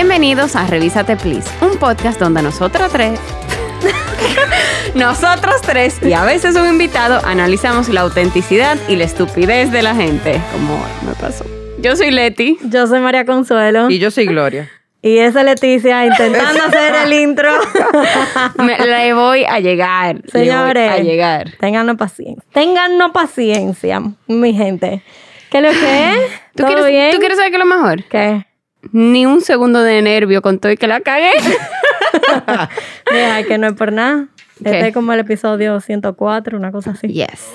Bienvenidos a Revísate Please, un podcast donde nosotros tres, nosotros tres y a veces un invitado analizamos la autenticidad y la estupidez de la gente, como me pasó. Yo soy Leti. Yo soy María Consuelo. Y yo soy Gloria. Y esa es Leticia intentando hacer el intro. Me, le voy a llegar. le voy Señores, a llegar. Téngannos paciencia. Téngannos paciencia, mi gente. ¿Qué es lo que es? ¿Tú ¿Todo quieres, bien? ¿Tú quieres saber qué es lo mejor? ¿Qué? Ni un segundo de nervio con todo y que la cagué. Que no es por nada. Este es como el episodio 104, una cosa así. yes.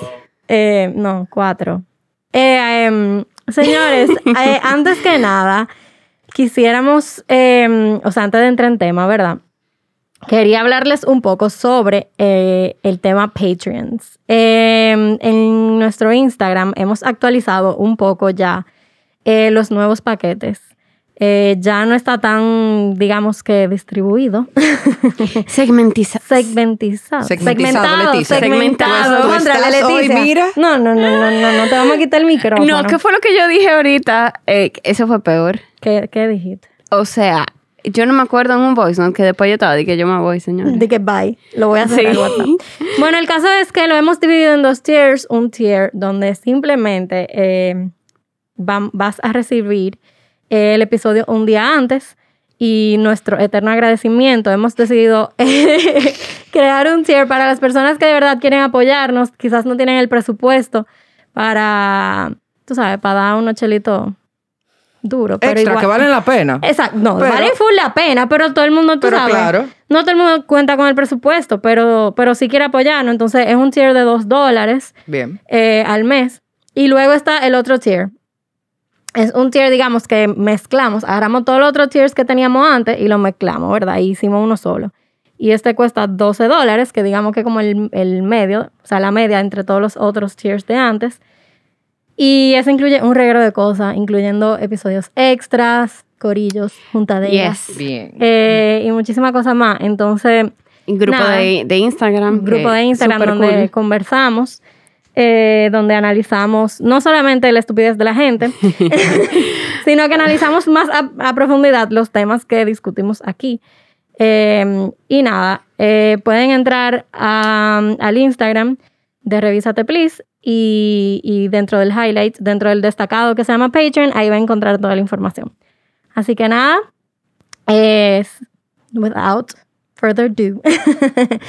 Eh, no, cuatro. Eh, em, señores, eh, antes que nada, quisiéramos, em, o sea, antes de entrar en tema, ¿verdad? Quería hablarles un poco sobre eh, el tema Patreons. Em, en nuestro Instagram hemos actualizado un poco ya eh, los nuevos paquetes. Eh, ya no está tan, digamos que distribuido. Segmentiza. Segmentizado. Segmentizado, Leticia. Segmentado. Tú Contra la hoy, mira. No, no, no, no, no, no. Te vamos a quitar el micrófono. No, ¿qué fue lo que yo dije ahorita? Eh, eso fue peor. ¿Qué, qué dijiste? O sea, yo no me acuerdo en un voice note que después yo estaba de que yo me voy, señor. De que bye. Lo voy a hacer Sí. en WhatsApp. Bueno, el caso es que lo hemos dividido en dos tiers. Un tier donde simplemente eh, vas a recibir el episodio un día antes y nuestro eterno agradecimiento. Hemos decidido crear un tier para las personas que de verdad quieren apoyarnos. Quizás no tienen el presupuesto para, tú sabes, para dar unos chelitos duros. Pero Extra, igual- que valen la pena. Exacto, no, Pero- vale full la pena, pero todo el mundo, tú Pero sabes, claro. no todo el mundo cuenta con el presupuesto, pero, pero sí quiere apoyarnos, entonces es un tier de dos dólares Bien. eh, al mes. Y luego está el otro tier. Es un tier, digamos, que mezclamos, agarramos todos los otros tiers que teníamos antes y lo mezclamos, ¿verdad? Y hicimos uno solo. Y este cuesta 12 dólares, que digamos que como el, el medio, o sea, la media entre todos los otros tiers de antes. Y eso incluye un reguero de cosas, incluyendo episodios extras, corillos, juntaderas. Yes. Bien. eh, y muchísimas cosas más. Entonces, Y grupo Nada. de, de Instagram. un grupo de Instagram donde cool. conversamos, eh, donde analizamos no solamente la estupidez de la gente, sino que analizamos más a, a profundidad los temas que discutimos aquí. Eh, y nada, eh, pueden entrar a- al Instagram de Revísate Please y, y dentro del highlight, dentro del destacado que se llama Patreon, ahí va a encontrar toda la información. Así que nada, es without further ado.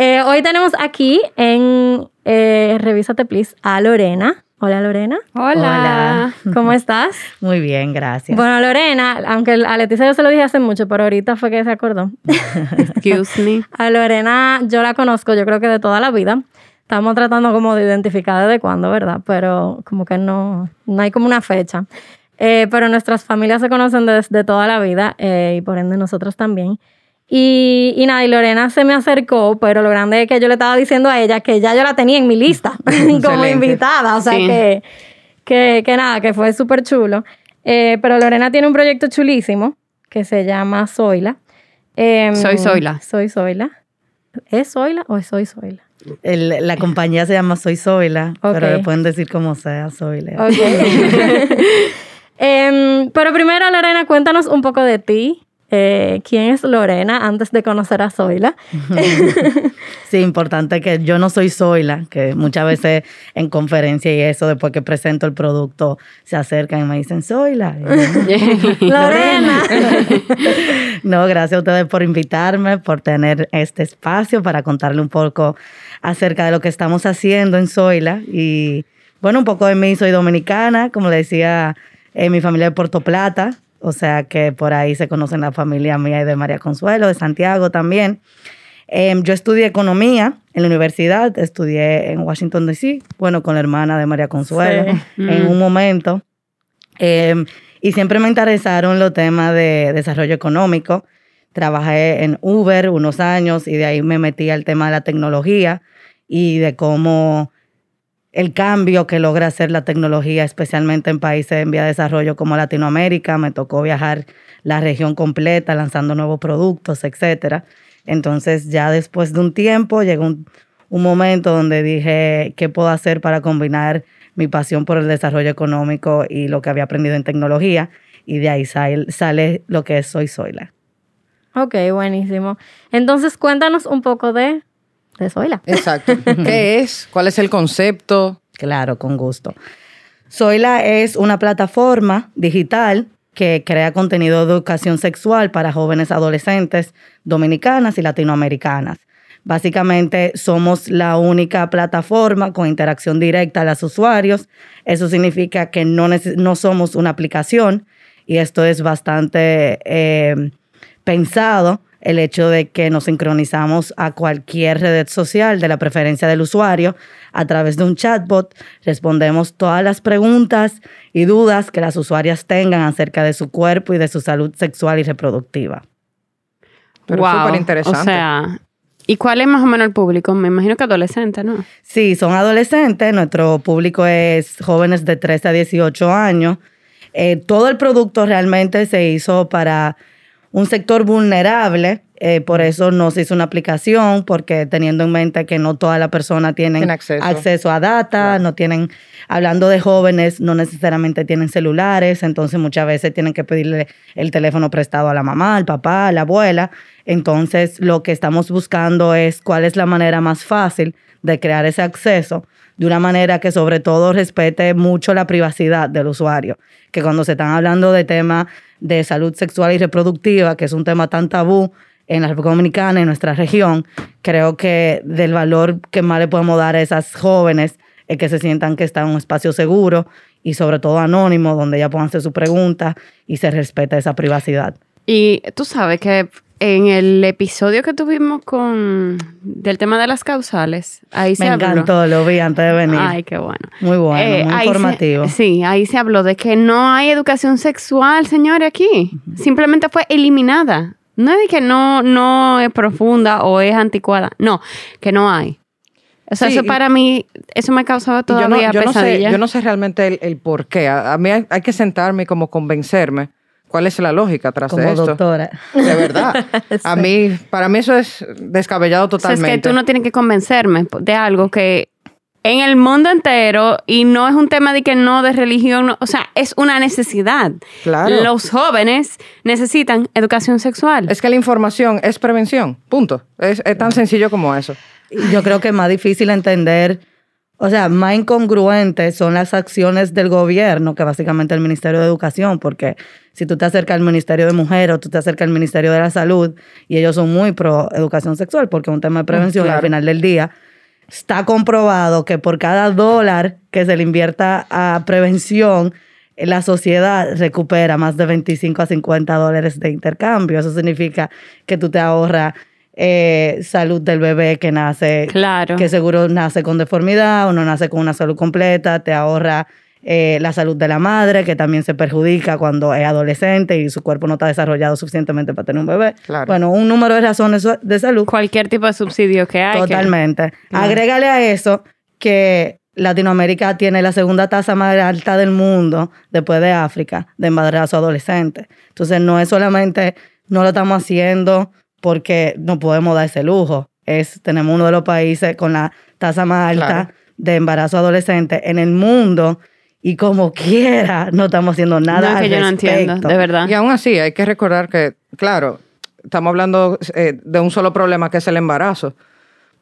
Eh, hoy tenemos aquí en eh, Revísate Please a Lorena. Hola Lorena, Hola. ¿cómo estás? Muy bien, gracias. Bueno, Lorena, aunque a Leticia yo se lo dije hace mucho, pero ahorita fue que se acordó. Excuse me. A Lorena yo la conozco, yo creo que de toda la vida. Estamos tratando como de identificar desde cuándo, ¿verdad? Pero como que no, no hay como una fecha. Eh, pero nuestras familias se conocen desde toda la vida eh, y por ende nosotros también. Y, y nada, y Lorena se me acercó, pero lo grande es que yo le estaba diciendo a ella que ya yo la tenía en mi lista como invitada. O sea Sí. que, que, que nada, que fue súper chulo. Eh, pero Lorena tiene un proyecto chulísimo que se llama Zoila. Em, Soy Zoila. Soy Zoila. ¿Es Zoila o es Soy Zoila? El- la compañía se llama Soy Zoila, pero le pueden decir como sea, Zoila. Em, pero primero, Lorena, cuéntanos un poco de ti. Eh, ¿Quién es Lorena antes de conocer a Zoila? Sí, importante que yo no soy Zoila, que muchas veces en conferencia y eso, después que presento el producto, se acercan y me dicen, Zoila. Lorena. No, gracias a ustedes por invitarme, por tener este espacio para contarle un poco acerca de lo que estamos haciendo en Zoila. Y bueno, un poco de mí, soy dominicana, como le decía, eh, mi familia de Puerto Plata, o sea que por ahí se conocen la familia mía y de María Consuelo, de Santiago también. Em, yo estudié economía en la universidad, estudié en Washington, D.C., bueno, con la hermana de María Consuelo, Sí. en Mm. un momento. Em, y siempre me interesaron los temas de desarrollo económico. Trabajé en Uber unos años y de ahí me metí al tema de la tecnología y de cómo el cambio que logra hacer la tecnología, especialmente en países en vía de desarrollo como Latinoamérica. Me tocó viajar la región completa lanzando nuevos productos, etcétera. Entonces ya después de un tiempo llegó un, momento donde dije, ¿qué puedo hacer para combinar mi pasión por el desarrollo económico y lo que había aprendido en tecnología? y de ahí sale, lo que es Soy Zoila. Ok, buenísimo. Entonces, cuéntanos un poco de, de Zoila. Exacto. ¿Qué es? ¿Cuál es el concepto? Claro, con gusto. Zoila es una plataforma digital que crea contenido de educación sexual para jóvenes adolescentes dominicanas y latinoamericanas. Básicamente somos la única plataforma con interacción directa a los usuarios. Eso significa que no, no somos una aplicación y esto es bastante eh, pensado, el hecho de que nos sincronizamos a cualquier red social de la preferencia del usuario a través de un chatbot. Respondemos todas las preguntas y dudas que las usuarias tengan acerca de su cuerpo y de su salud sexual y reproductiva. Pero Wow. súper interesante. O sea, ¿y cuál es más o menos el público? Me imagino que adolescente, ¿no? Sí, son adolescentes, nuestro público es jóvenes de 13 a 18 años. Eh, todo el producto realmente se hizo para un sector vulnerable, eh, por eso no se hizo una aplicación, porque teniendo en mente que no todas las personas tienen Tiene acceso. a data, no tienen, hablando de jóvenes, no necesariamente tienen celulares, entonces muchas veces tienen que pedirle el teléfono prestado a la mamá, al papá, a la abuela. Entonces, lo que estamos buscando es cuál es la manera más fácil de crear ese acceso de una manera que sobre todo respete mucho la privacidad del usuario. Que cuando se están hablando de temas de salud sexual y reproductiva, que es un tema tan tabú en la República Dominicana, en nuestra región, creo que del valor que más le podemos dar a esas jóvenes es que se sientan que están en un espacio seguro y sobre todo anónimo, donde ya puedan hacer su pregunta y se respeta esa privacidad. Y tú sabes que en el episodio que tuvimos con del tema de las causales, ahí se Me habló. encantó, lo vi antes de venir. Ay, qué bueno. muy bueno, Eh, muy se- informativo. sí, ahí se habló de que no hay educación sexual, señores, aquí. Simplemente fue eliminada. No es de que no, no es profunda o es anticuada. No, que no hay. O sea, Sí, eso para mí, eso me causaba Y yo no, todavía yo no sé, pesadilla. yo no sé realmente el, el por qué. A, a mí hay, hay que sentarme y como convencerme cuál es la lógica tras Como de esto. doctora. De verdad. A mí, para mí eso es descabellado O sea, totalmente. es que tú no tienes que convencerme de algo que en el mundo entero, y no es un tema de que no de religión, no, o sea, es una necesidad. Claro. Los jóvenes necesitan educación sexual. Es que la información es prevención. Punto. Es, es tan sencillo como eso. Yo creo que es más difícil entender, o sea, más incongruentes son las acciones del gobierno que básicamente el Ministerio de Educación, porque si tú te acercas al Ministerio de Mujer o tú te acercas al Ministerio de la Salud y ellos son muy pro educación sexual porque es un tema de prevención y al claro. final del día está comprobado que por cada dólar que se le invierta a prevención, la sociedad recupera más de 25 a 50 dólares de intercambio. Eso significa que tú te ahorras eh, salud del bebé que nace, Claro. que seguro nace con deformidad o no nace con una salud completa, te ahorra eh, la salud de la madre, que también se perjudica cuando es adolescente y su cuerpo no está desarrollado suficientemente para tener un bebé. Claro. Bueno, un número de razones de salud Cualquier tipo de subsidio que hay. que- Totalmente. Agrégale a eso que Latinoamérica tiene la segunda tasa más alta del mundo, después de África, de embarazo adolescente. Entonces, no es solamente, no lo estamos haciendo porque no podemos dar ese lujo. Es, tenemos uno de los países con la tasa más alta Claro. de embarazo adolescente en el mundo y como quiera no estamos haciendo nada no, al que yo no entiendo, de verdad. Y aún así, hay que recordar que, claro, estamos hablando eh, de un solo problema que es el embarazo,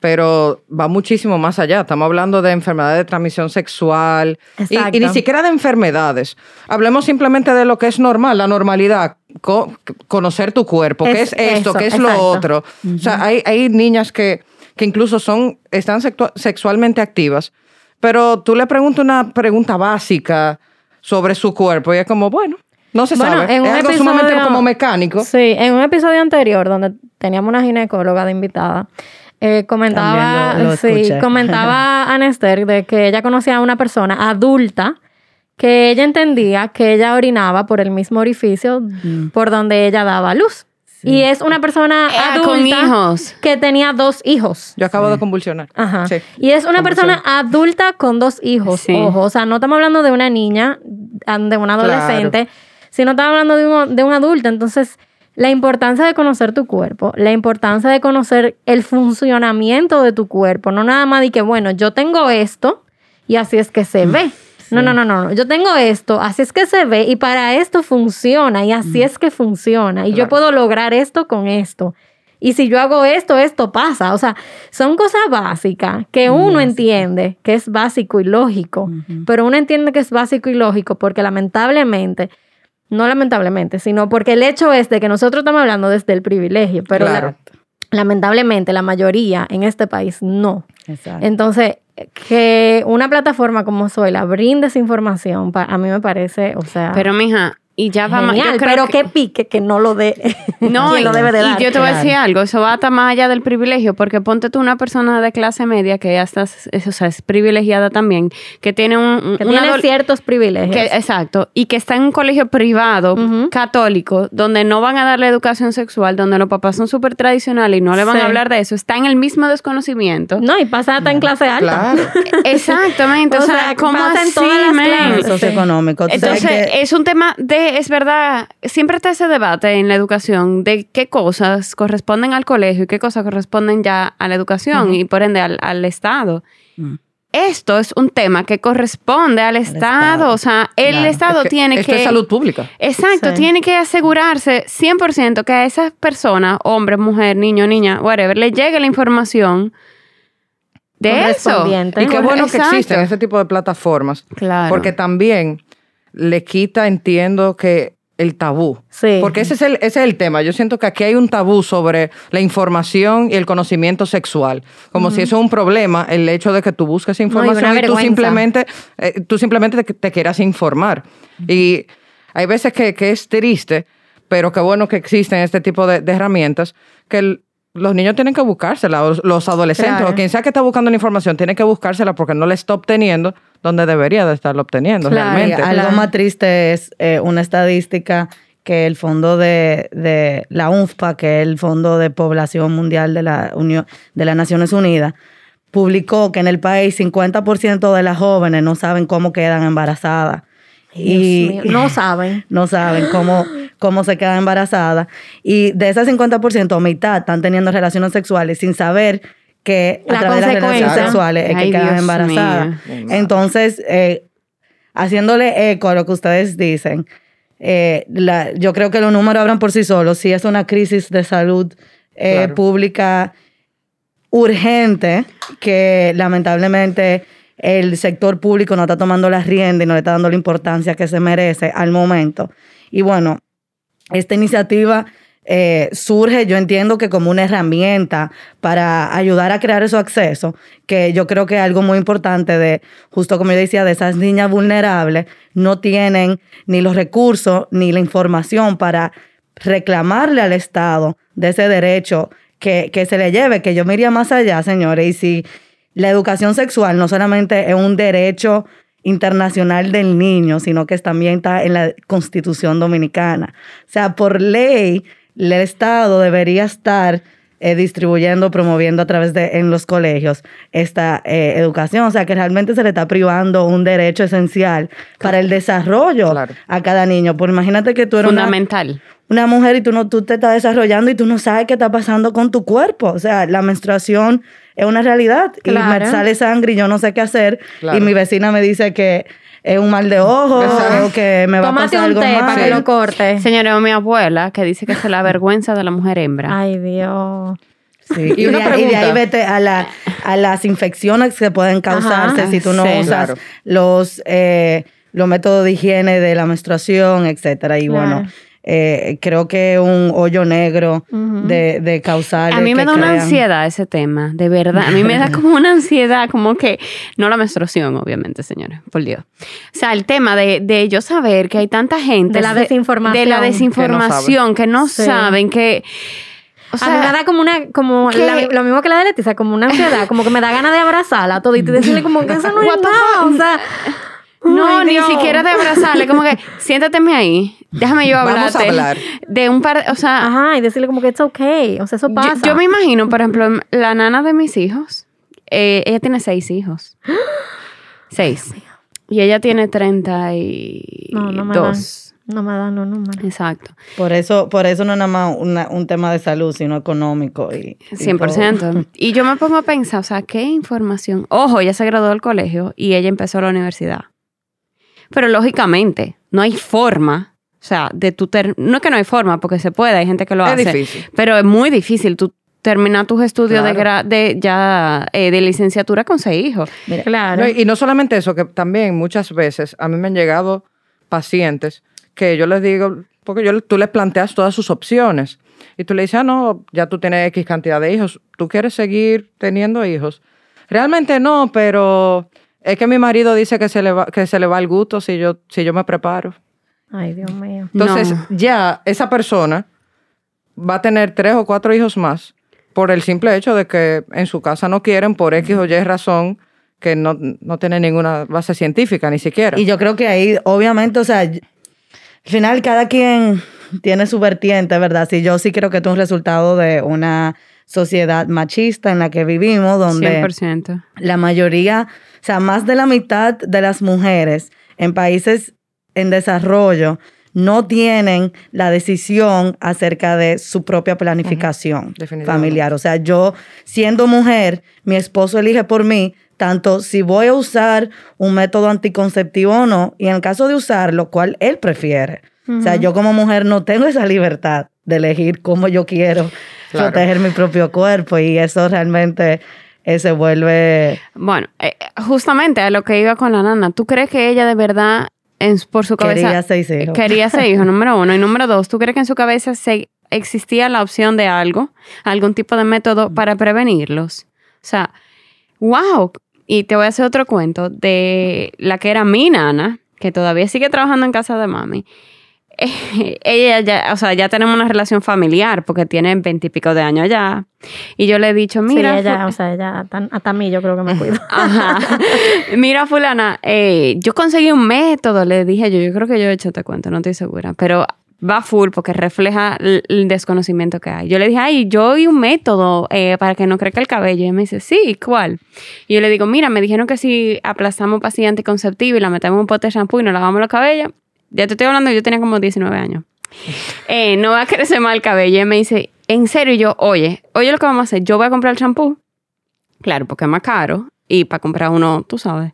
pero va muchísimo más allá. Estamos hablando de enfermedades de transmisión sexual y, y ni siquiera de enfermedades. Hablemos simplemente de lo que es normal, la normalidad. Co- conocer tu cuerpo, qué es Es esto, eso, qué es exacto. lo otro. O sea, hay, hay niñas que, que incluso son, están sexua- sexualmente activas, pero tú le preguntas una pregunta básica sobre su cuerpo y es como, bueno, no se Bueno, sabe. en es un algo sumamente episodio- como mecánico. Sí, en un episodio anterior donde teníamos una ginecóloga de invitada, eh, comentaba, lo- lo sí, comentaba a Nester de que ella conocía a una persona adulta que ella entendía que ella orinaba por el mismo orificio por donde ella daba luz. Y es una persona Eh, adulta con hijos. que tenía dos hijos. Yo acabo de convulsionar. Ajá. Sí. Y es una persona adulta con dos hijos. Sí. Ojo, o sea, no estamos hablando de una niña, ah, de una Claro. adolescente, sino estamos hablando de un, de un adulto. Entonces, la importancia de conocer tu cuerpo, la importancia de conocer el funcionamiento de tu cuerpo, no nada más de que, bueno, yo tengo esto y así es que se ve. No, no, no, no. Yo tengo esto, así es que se ve y para esto funciona y así es que funciona y yo puedo lograr esto con esto. Y si yo hago esto, esto pasa. O sea, son cosas básicas que uno entiende que es básico y lógico, pero uno entiende que es básico y lógico porque lamentablemente, no lamentablemente, sino porque el hecho es de que nosotros estamos hablando desde el privilegio, pero la- Claro. Lamentablemente la mayoría en este país no. Exacto. Entonces, que una plataforma como Zoila brinde esa información, a mí me parece, o sea, Pero, mija, y ya va más. yo genial, creo pero que- que pique que no lo dé. No, y, lo debe de y dar. yo te voy a decir algo, eso va hasta más allá del privilegio, porque ponte tú una persona de clase media que ya estás, es, o sea, es privilegiada también, que tiene un, que una tiene ciertos privilegios. que- exacto, y que está en un colegio privado, católico, donde no van a darle educación sexual, donde los papás son súper tradicionales y no le van Sí. a hablar de eso, está en el mismo desconocimiento. no, y pasa hasta en clase alta. Claro. Exactamente, o, O sea, sea, ¿cómo pasa en así, todas las clases. El socioeconómico. Tú sabes Entonces, que- es un tema de, es verdad, siempre está ese debate en la educación de qué cosas corresponden al colegio y qué cosas corresponden ya a la educación y por ende al, al Estado. Mm. Esto es un tema que corresponde al, Estado. Estado. o sea, el Claro. Estado Es que tiene esto que... es salud pública. Exacto, Sí. tiene que asegurarse 100% que a esas personas, hombre, mujer, niño, niña, whatever, le llegue la información de eso. Y qué bueno que existen ese tipo de plataformas. Claro. Porque también le quita, entiendo que el tabú. Sí. Porque ese es, el, ese es el tema. Yo siento que aquí hay un tabú sobre la información y el conocimiento sexual. Como si eso es un problema, el hecho de que tú busques información y tú simplemente, eh, tú simplemente te, te quieras informar. Y hay veces que, que es triste, pero qué bueno que existen este tipo de, de herramientas que el- los niños tienen que buscársela, o los adolescentes, Claro. o quien sea que está buscando la información, tiene que buscársela porque no la está obteniendo donde debería de estarlo obteniendo Claro, realmente. Y algo Claro. más triste es eh, una estadística que el fondo de, de la UNFPA, que es el Fondo de Población Mundial de la Unión de las Naciones Unidas, publicó que en el país 50% de las jóvenes no saben cómo quedan embarazadas. Dios mío, no saben. no saben cómo, cómo se quedan embarazadas. Y de esas 50%, mitad están teniendo relaciones sexuales sin saber que a La través de las relaciones sexuales es Ay, que quedan embarazadas. Entonces, eh, haciéndole eco a lo que ustedes dicen, eh, la- yo creo que los números hablan por sí solos. Si es una crisis de salud eh, Claro. pública urgente que lamentablemente el sector público no está tomando las riendas y no le está dando la importancia que se merece al momento. Y bueno, esta iniciativa eh, surge, yo entiendo que como una herramienta para ayudar a crear esos accesos, que yo creo que es algo muy importante de, justo como yo decía, de esas niñas vulnerables, no tienen ni los recursos ni la información para reclamarle al Estado de ese derecho que, que se le lleve, que yo me iría más allá, señores, y si la educación sexual no solamente es un derecho internacional del niño, sino que también está en la Constitución Dominicana. O sea, por ley, el Estado debería estar eh, distribuyendo, promoviendo a través de en los colegios esta eh, educación. O sea, que realmente se le está privando un derecho esencial para el desarrollo Claro. a cada niño. Por imagínate que tú eres Fundamental. una mujer y tú, no, tú te estás desarrollando y tú no sabes qué está pasando con tu cuerpo. O sea, la menstruación es una realidad. Y me sale sangre y yo no sé qué hacer. Claro. Y mi vecina me dice que es un mal de ojo o que me va Tómate a pasar un algo té mal. para que lo corte. Señora, mi abuela que dice que es la vergüenza de la mujer hembra. Ay, Dios. Sí, Y Y, una de, ahí- y de ahí pregunta. vete a, la, a las infecciones que pueden causarse Ajá, si tú no sí. usas Claro. los, eh, los métodos de higiene de la menstruación, etcétera. Y Claro. bueno, eh, creo que un hoyo negro de, de causales A mí me da una ansiedad ese tema, de verdad. A mí me da como una ansiedad, como que, no la menstruación, obviamente, señores, por Dios. O sea, el tema de, de yo saber que hay tanta gente. De la desinformación. De la desinformación, que no, Sí. saben que. O a mí me sea, da como una, como lo mismo que la de Leticia, como una ansiedad, como que me da ganas de abrazarla todita y decirle como que eso no es nada, o sea, no, ni Dios. siquiera de abrazarle, como que, siéntateme ahí, déjame yo Vamos a hablarte. hablar. De un par, o sea, Ajá, y decirle como que it's okay, o sea, eso pasa. yo me imagino, por ejemplo, la nana de mis hijos, eh, ella tiene seis hijos. Seis. Y ella tiene treinta y No, no me dan. dos. No me da, no, no me da. Exacto. Por eso, por eso no es nada más una- un tema de salud, sino económico. Y, y 100%. Y yo me pongo a pensar, o sea, ¿qué información? Ojo, ella se graduó del colegio y ella empezó la universidad. Pero lógicamente, no hay forma, o sea, de tu ter no es que no hay forma, porque se puede, hay gente que lo Es hace, difícil. pero es muy difícil tú terminar tus estudios de, gra- de ya eh, de licenciatura con seis hijos. Mira, Claro. No, y no solamente eso, que también muchas veces a mí me han llegado pacientes que yo les digo, porque yo, tú les planteas todas sus opciones y tú le dices, ah, no, ya tú tienes X cantidad de hijos, ¿tú quieres seguir teniendo hijos? Realmente no, pero es que mi marido dice que se le va, que se le va el gusto si yo, si yo me preparo. Ay, Dios mío. Entonces, No. ya esa persona va a tener tres o cuatro hijos más por el simple hecho de que en su casa no quieren por X o Y razón que no, no tiene ninguna base científica ni siquiera. Y yo creo que ahí, obviamente, o sea, al final cada quien tiene su vertiente, ¿verdad? Sí, yo sí creo que esto es un resultado de una sociedad machista en la que vivimos, donde 100%. la mayoría, o sea, más de la mitad de las mujeres en países en desarrollo no tienen la decisión acerca de su propia planificación familiar. O sea, yo siendo mujer, mi esposo elige por mí tanto si voy a usar un método anticonceptivo o no, y en el caso de usarlo, cuál él prefiere. O sea, yo como mujer no tengo esa libertad de elegir cómo yo quiero Claro. proteger mi propio cuerpo y eso realmente eh, se vuelve... Bueno, eh, justamente a lo que iba con la nana, ¿tú crees que ella de verdad en, por su cabeza Quería seis hijos. quería ser hijo, número uno? Y número dos, ¿tú crees que en su cabeza se, existía la opción de algo, algún tipo de método para prevenirlos? O sea, wow. Y te voy a hacer otro cuento de la que era mi nana, que todavía sigue trabajando en casa de mami. ella ya, o sea, ya tenemos una relación familiar porque tiene veintipico de años ya. Y yo le he dicho, mira, sí, ella, o sea, ella, hasta, hasta a mí yo creo que me cuido. Ajá. Mira, fulana, eh, yo conseguí un método, le dije yo, yo creo que yo he hecho te cuento, no estoy segura, pero va full porque refleja el, desconocimiento que hay. Yo le dije, ay, yo vi un método eh, para que no crezca el cabello. Y ella me dice, sí, ¿cuál? Y yo le digo, mira, me dijeron que si aplastamos pastilla anticonceptiva y la metemos en un pote de shampoo y nos lavamos los cabellos, ya te estoy hablando, yo tenía como 19 años. Eh, no va a crecer mal el cabello. Y ella me dice, en serio, Y yo, oye, oye lo que vamos a hacer, yo voy a comprar el shampoo. Claro, porque es más caro. Y para comprar uno, tú sabes.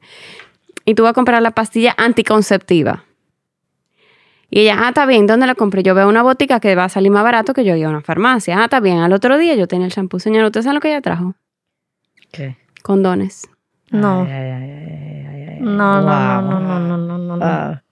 Y tú vas a comprar la pastilla anticonceptiva. Y ella, ah, está bien, ¿dónde la compré? Yo veo una botica que va a salir más barato que yo ir a una farmacia. Ah, está bien. Al otro día yo tenía el shampoo. Señor, ¿usted sabe lo que ella trajo? ¿Qué? Condones. No. Ay, ay, ay, ay, ay, ay. No, no, Wow. no, no, no, no, no, no. Ah.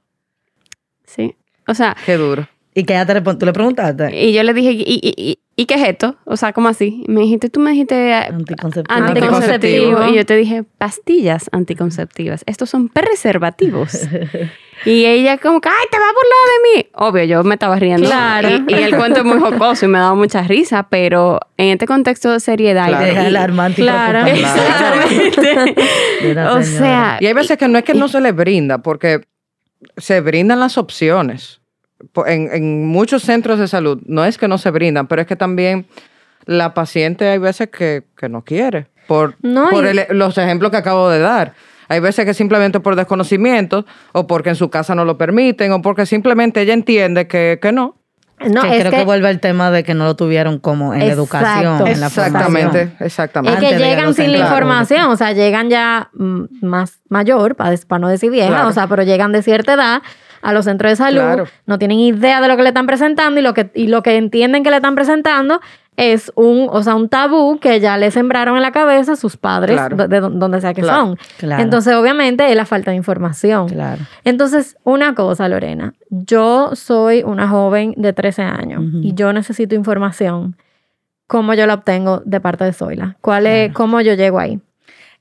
Sí. O sea, Qué duro. ¿Y que ella te respondió? ¿Tú le preguntaste? y yo le dije, ¿y, y, y, ¿y qué es esto? O sea, ¿cómo así? Y me dijiste, tú me dijiste eh, Anticonceptivo. anticonceptivo. Y yo te dije, pastillas anticonceptivas. Estos son preservativos. y ella como que, ay, te va a burlar de mí. Obvio, yo me estaba riendo. Claro. Y, y el cuento es muy jocoso y me daba mucha risa, pero en este contexto de seriedad. y Claro. y- Claro. Exactamente. Mira, o sea, Y hay veces que no es que no se le brinda, porque se brindan las opciones. En, en muchos centros de salud no es que no se brindan, pero es que también la paciente hay veces que, que no quiere, por, No, por el- los ejemplos que acabo de dar. Hay veces que simplemente por desconocimiento o porque en su casa no lo permiten o porque simplemente ella entiende que, que no. No, que es creo que, que, vuelve al tema de que no lo tuvieron como en la educación, en la Exactamente, formación. exactamente. es que Antes llegan sin la información, o sea, llegan ya mm, más mayor, para, no decir vieja, Claro. o sea, pero llegan de cierta edad a los centros de salud, Claro. no tienen idea de lo que le están presentando y lo que, y lo que entienden que le están presentando es un, o sea, un tabú que ya le sembraron en la cabeza sus padres, Claro. de, de donde sea que Claro. son. Claro. Entonces, obviamente, es la falta de información. Claro. Entonces, una cosa, Lorena, yo soy una joven de 13 años Ujú. y yo necesito información. ¿Cómo yo la obtengo de parte de Zoila? ¿Cuál es, ¿Cómo yo llego ahí?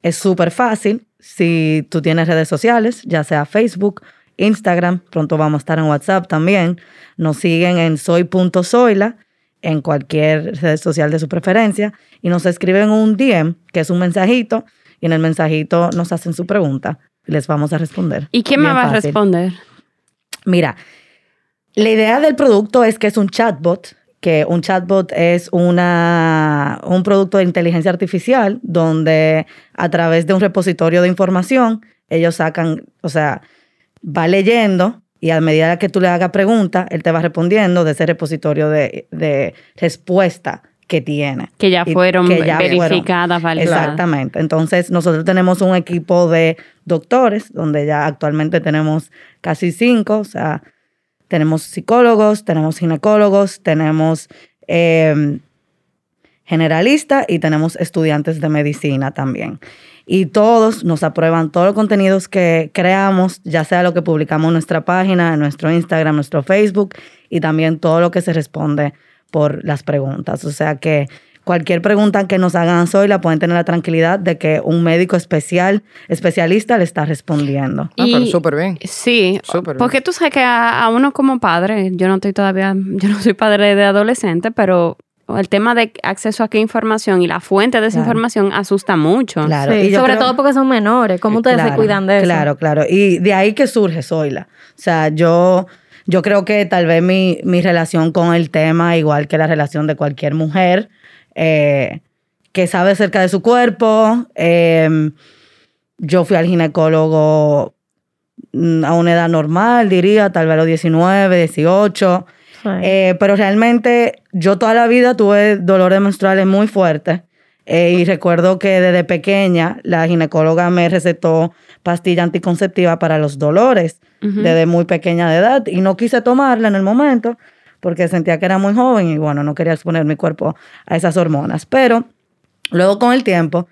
Es súper fácil si tú tienes redes sociales, ya sea Facebook, Instagram, pronto vamos a estar en WhatsApp también. Nos siguen en soy.zoila en cualquier red social de su preferencia y nos escriben un DM, que es un mensajito, y en el mensajito nos hacen su pregunta y les vamos a responder. ¿Y quién me va a responder? Mira, la idea del producto es que es un chatbot, que un chatbot es una, un producto de inteligencia artificial donde a través de un repositorio de información ellos sacan, o sea, va leyendo y a medida que tú le hagas preguntas, él te va respondiendo de ese repositorio de, de respuesta que tiene. Que ya fueron que ya fueron. verificadas, validadas. Exactamente. Entonces, nosotros tenemos un equipo de doctores, donde ya actualmente tenemos casi cinco, o sea, tenemos psicólogos, tenemos ginecólogos, tenemos eh, generalistas y tenemos estudiantes de medicina también. Y todos nos aprueban todos los contenidos que creamos, ya sea lo que publicamos en nuestra página, en nuestro Instagram, nuestro Facebook, y también todo lo que se responde por las preguntas. O sea que cualquier pregunta que nos hagan hoy la pueden tener la tranquilidad de que un médico especial, especialista le está respondiendo. Ah, pero súper bien. Sí, Súper bien. porque tú sabes que a, a uno como padre, yo no estoy todavía, yo no soy padre de adolescente, pero el tema de acceso a qué información y la fuente de esa Claro. información asusta mucho. Claro. Sí, y sobre creo- todo porque son menores. ¿Cómo ustedes se cuidan de eso? Claro, claro. Y de ahí que surge Zoila. O sea, yo, yo creo que tal vez mi, mi relación con el tema, igual que la relación de cualquier mujer, eh, que sabe acerca de su cuerpo. eh, yo fui al ginecólogo mm, a una edad normal, diría, tal vez a los 19, 18. Eh, pero realmente yo toda la vida tuve dolores menstruales muy fuertes. eh, y recuerdo que desde pequeña la ginecóloga me recetó pastilla anticonceptiva para los dolores Ujú. desde muy pequeña de edad. Y no quise tomarla en el momento porque sentía que era muy joven y bueno, no quería exponer mi cuerpo a esas hormonas. Pero luego con el tiempo,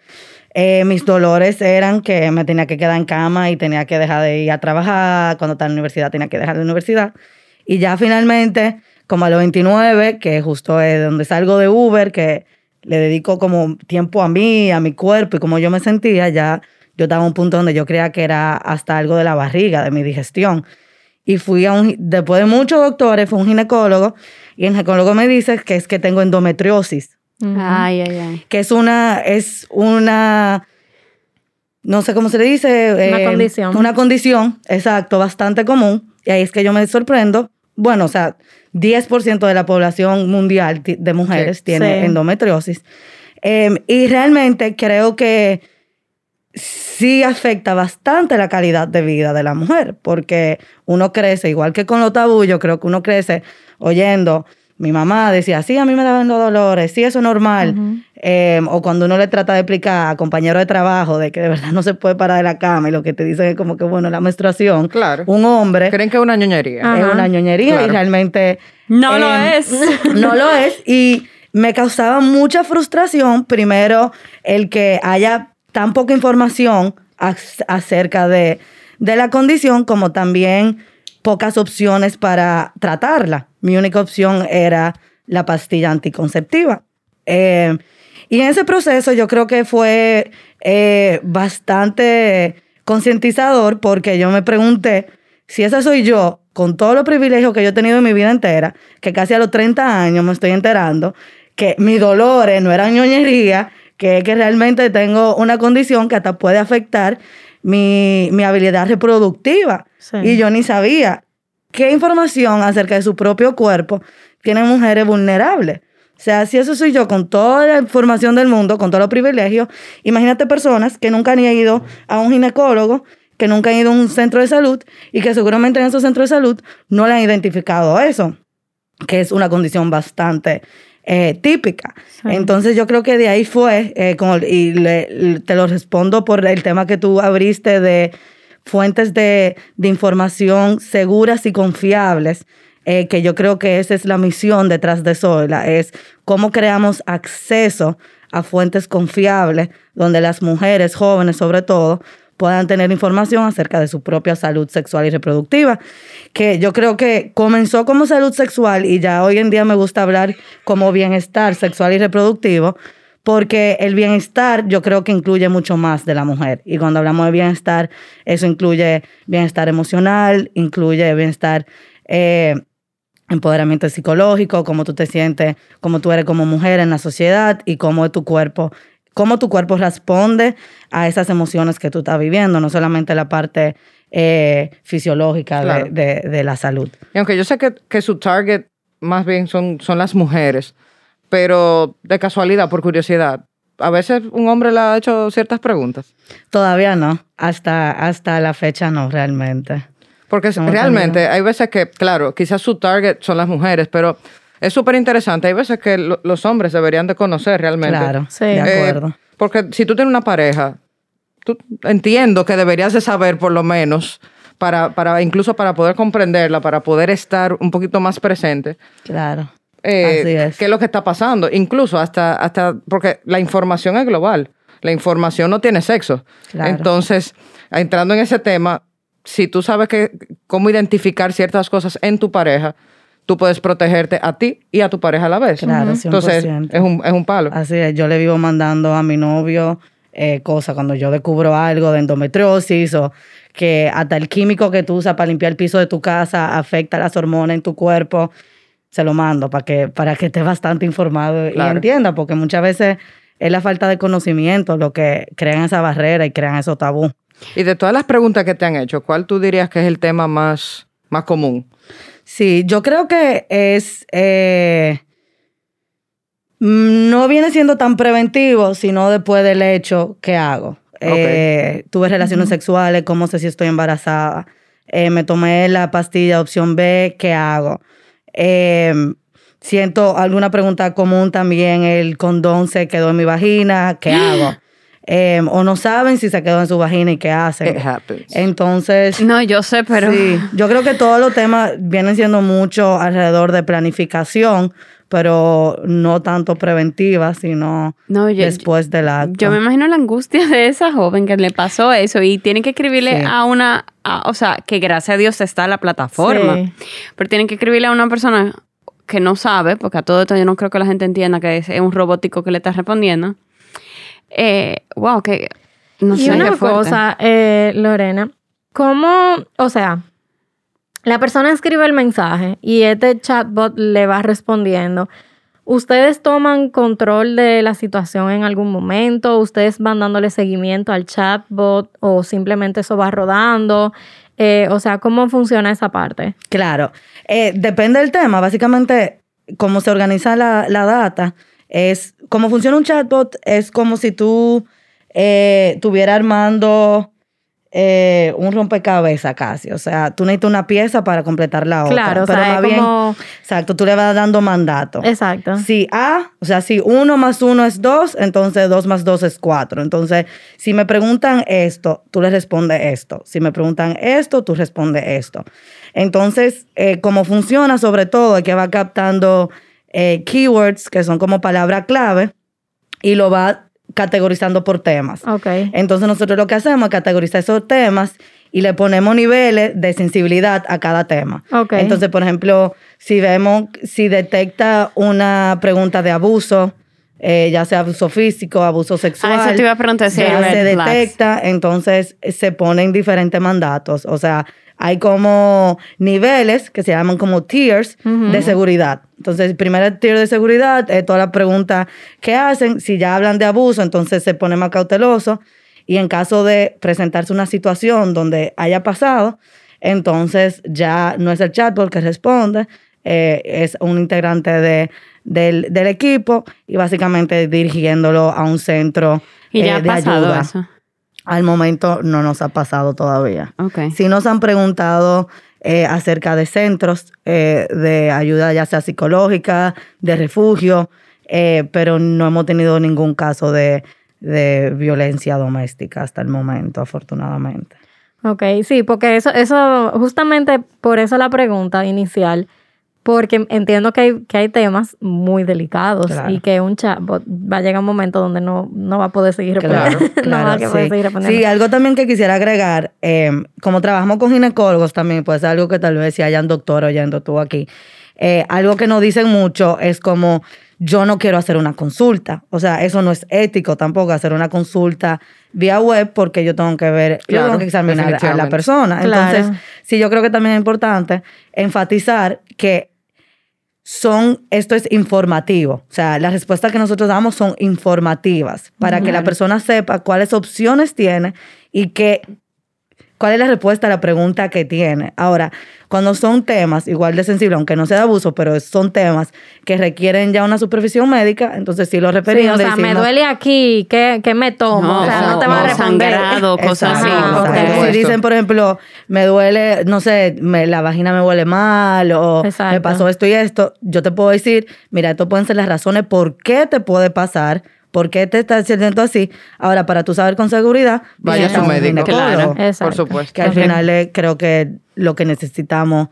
eh, mis dolores eran que me tenía que quedar en cama y tenía que dejar de ir a trabajar. Cuando estaba en la universidad tenía que dejar la universidad. Y ya finalmente, como a los 29, que justo es donde salgo de Uber, que le dedico como tiempo a mí, a mi cuerpo y como yo me sentía, ya yo estaba a un punto donde yo creía que era hasta algo de la barriga, de mi digestión. Y fui a un, después de muchos doctores, fue un ginecólogo y el ginecólogo me dice que es que tengo endometriosis. Ay, ay, ay. que es una, es una, no sé cómo se le dice. Una eh, condición. Una condición, exacto, bastante común. Y ahí es que yo me sorprendo. Bueno, o sea, 10% de la población mundial de mujeres Sí. tiene Sí. endometriosis. Eh, y realmente creo que sí afecta bastante la calidad de vida de la mujer, porque uno crece, igual que con los tabú, yo creo que uno crece oyendo, mi mamá decía, sí, a mí me daban los dolores, sí, eso es normal. Eh, o cuando uno le trata de explicar a compañeros de trabajo de que de verdad no se puede parar de la cama y lo que te dicen es como que, bueno, la menstruación, Claro. un hombre Creen que es una ñoñería. Es una ñoñería y realmente... No lo eh, es. no lo es. Y me causaba mucha frustración, primero, el que haya tan poca información ac- acerca de, de la condición, como también pocas opciones para tratarla. Mi única opción era la pastilla anticonceptiva. Eh, y en ese proceso yo creo que fue eh, bastante concientizador porque yo me pregunté si esa soy yo, con todos los privilegios que yo he tenido en mi vida entera, que casi a los 30 años me estoy enterando que mis dolores no eran ñoñería, que, que realmente tengo una condición que hasta puede afectar mi, mi habilidad reproductiva. Sí. Y yo ni sabía qué información acerca de su propio cuerpo tienen mujeres vulnerables. O sea, si eso soy yo con toda la información del mundo, con todos los privilegios, imagínate personas que nunca han ido a un ginecólogo, que nunca han ido a un centro de salud y que seguramente en esos centros de salud no le han identificado eso, que es una condición bastante eh, típica. Sí. Entonces yo creo que de ahí fue, eh, y le- te lo respondo por el tema que tú abriste de fuentes de, de información seguras y confiables, eh, que yo creo que esa es la misión detrás de Zoila, es cómo creamos acceso a fuentes confiables donde las mujeres jóvenes sobre todo puedan tener información acerca de su propia salud sexual y reproductiva, que yo creo que comenzó como salud sexual y ya hoy en día me gusta hablar como bienestar sexual y reproductivo, porque el bienestar yo creo que incluye mucho más de la mujer. Y cuando hablamos de bienestar, eso incluye bienestar emocional, incluye bienestar, eh, empoderamiento psicológico, cómo tú te sientes, cómo tú eres como mujer en la sociedad y cómo es tu cuerpo, cómo tu cuerpo responde a esas emociones que tú estás viviendo, no solamente la parte eh, fisiológica de- Claro. de, de la salud. Y aunque yo sé que, que su target más bien son, son las mujeres, pero de casualidad, por curiosidad, a veces un hombre le ha hecho ciertas preguntas. Todavía no, hasta, hasta la fecha no realmente. Porque realmente hay veces que, claro, quizás su target son las mujeres, pero es súper interesante. Hay veces que lo- los hombres deberían de conocer realmente. Claro, Sí. de Eh, acuerdo. porque si tú tienes una pareja, tú entiendo que deberías de saber por lo menos para, para incluso para poder comprenderla, para poder estar un poquito más presente. Claro. eh, Así es. qué es lo que está pasando. Incluso hasta, hasta, porque la información es global. La información no tiene sexo. Claro. Entonces, entrando en ese tema, si tú sabes que, cómo identificar ciertas cosas en tu pareja, tú puedes protegerte a ti y a tu pareja a la vez. Claro, Entonces, 100%. es un, es un palo. Así es, yo le vivo mandando a mi novio eh, cosas cuando yo descubro algo de endometriosis o que hasta el químico que tú usas para limpiar el piso de tu casa afecta las hormonas en tu cuerpo, se lo mando para que, para que esté bastante informado y entienda, porque muchas veces es la falta de conocimiento lo que crean esa barrera y crean esos tabú. Y de todas las preguntas que te han hecho, ¿cuál tú dirías que es el tema más, más común? Sí, yo creo que es. eh, mm, no viene siendo tan preventivo, sino después del hecho, ¿qué hago? Eh, tuve relaciones sexuales, ¿cómo sé si estoy embarazada? Eh, me tomé la pastilla opción B, ¿qué hago? Eh, siento alguna pregunta común también, el condón se quedó en mi vagina, ¿qué hago? Eh, o no saben si se quedó en su vagina y qué hacen. It happens. Entonces, No, yo sé, pero... Sí, yo creo que todos los temas vienen siendo mucho alrededor de planificación, pero no tanto preventiva, sino No, yo- después del acto. Yo me imagino la angustia de esa joven que le pasó eso y tienen que escribirle Sí. a una, a- o sea, que gracias a Dios está la plataforma, Sí. pero tienen que escribirle a una persona que no sabe, porque a todo esto yo no creo que la gente entienda que es, es un robótico que le está respondiendo. Eh, wow, que no y sé, una qué cosa, eh, Lorena, ¿cómo, o sea, la persona escribe el mensaje y este chatbot le va respondiendo? ¿Ustedes toman control de la situación en algún momento? ¿Ustedes van dándole seguimiento al chatbot o simplemente eso va rodando? Eh, o sea, ¿cómo funciona esa parte? Claro, Eh, depende del tema. Básicamente, cómo se organiza la, la data, es cómo funciona un chatbot, es como si tú eh, armando eh, un rompecabezas casi. O sea, tú necesitas una pieza para completar la otra. Claro, o Pero sea, más es bien, como... exacto, tú le vas dando mandato. Exacto. Si A, o sea, si 1 más 1 es 2, entonces 2 más 2 es 4. Entonces, si me preguntan esto, tú le respondes esto. Si me preguntan esto, tú respondes esto. Entonces, eh, cómo funciona sobre todo es que va captando eh, keywords, que son como palabra clave, y lo va categorizando por temas. Ok. Entonces nosotros lo que hacemos es categorizar esos temas y le ponemos niveles de sensibilidad a cada tema. Ok. Entonces, por ejemplo, si vemos, si detecta una pregunta de abuso, eh, ya sea abuso físico, abuso sexual. Ah, eso te iba a preguntar si ya se flags. detecta, entonces se ponen diferentes mandatos. O sea, hay como niveles que se llaman como tiers de seguridad. Entonces, el primer tier de seguridad es toda la pregunta que hacen. Si ya hablan de abuso, entonces se pone más cauteloso. Y en caso de presentarse una situación donde haya pasado, entonces ya no es el chatbot que responde, eh, es un integrante de, del, del equipo y básicamente dirigiéndolo a un centro Y ya eh, ha de pasado ayuda. eso. Al momento no nos ha pasado todavía. Ok. Sí nos han preguntado eh, acerca de centros eh, de ayuda, ya sea psicológica, de refugio, eh, pero no hemos tenido ningún caso de, de violencia doméstica hasta el momento, afortunadamente. Ok, sí, porque eso, eso, justamente por eso la pregunta inicial, porque entiendo que hay, que hay temas muy delicados Claro. y que un chatbot va a llegar un momento donde no, no va a poder seguir Claro, respondiendo. no va a claro, poder sí. seguir respondiendo. Sí, algo también que quisiera agregar, eh, como trabajamos con ginecólogos también, pues algo que tal vez si hayan doctor oyendo tú aquí, eh, algo que nos dicen mucho es como, yo no quiero hacer una consulta. O sea, eso no es ético tampoco, hacer una consulta vía web porque yo tengo que ver, yo Claro, tengo que examinar a la persona. Claro. Entonces, sí, yo creo que también es importante enfatizar que son, esto es informativo. O sea, las respuestas que nosotros damos son informativas para que la persona sepa cuáles opciones tiene y qué cuál es la respuesta a la pregunta que tiene. Ahora, cuando son temas igual de sensibles, aunque no sea de abuso, pero son temas que requieren ya una supervisión médica, entonces sí lo Sí, referimos. o sea, me duele aquí, ¿qué, qué me tomo? No, o sea, no, te va a o responder. sangrado, cosas así. Ajá, por ok. Si dicen, por ejemplo, me duele, no sé, me- la vagina me huele mal o Exacto. me pasó esto y esto, yo te puedo decir, mira, esto pueden ser las razones por qué te puede pasar, por qué te estás sintiendo así. Ahora, para tú saber con seguridad, Vaya a su un médico. Claro. Exacto. Por supuesto. Que al final es- creo que lo que necesitamos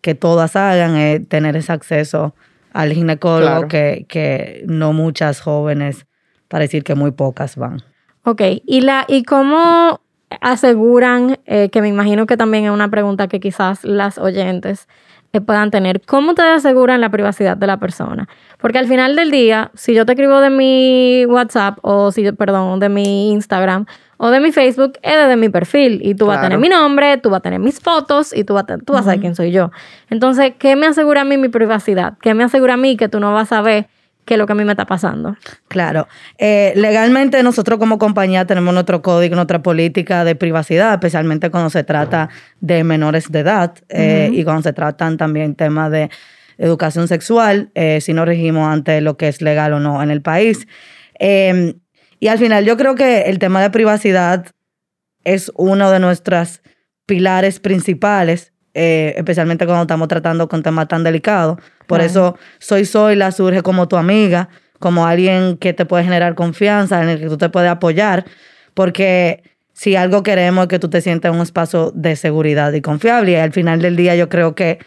que todas hagan es tener ese acceso al ginecólogo Claro. que, que no muchas jóvenes, para decir que muy pocas van. Ok, ¿y, la, y cómo aseguran, eh, que me imagino que también es una pregunta que quizás las oyentes eh, puedan tener, ¿cómo te aseguran la privacidad de la persona? Porque al final del día, si yo te escribo de mi WhatsApp o si, perdón, de mi Instagram o de mi Facebook, es desde mi perfil y tú vas a tener mi nombre, tú vas a tener mis fotos y tú vas a, tú vas a saber quién soy yo. Entonces, ¿qué me asegura a mí mi privacidad? ¿Qué me asegura a mí que tú no vas a ver qué es lo que a mí me está pasando? Claro. Eh, legalmente nosotros como compañía tenemos nuestro código, nuestra política de privacidad, especialmente cuando se trata de menores de edad eh, y cuando se tratan también temas de educación sexual, eh, si nos regimos ante lo que es legal o no en el país. Eh, y al final yo creo que el tema de privacidad es uno de nuestros pilares principales, eh, especialmente cuando estamos tratando con temas tan delicados. Por eso Soy Soy surge como tu amiga, como alguien que te puede generar confianza, en el que tú te puedes apoyar, porque si algo queremos es que tú te sientas en un espacio de seguridad y confiable. Y al final del día yo creo que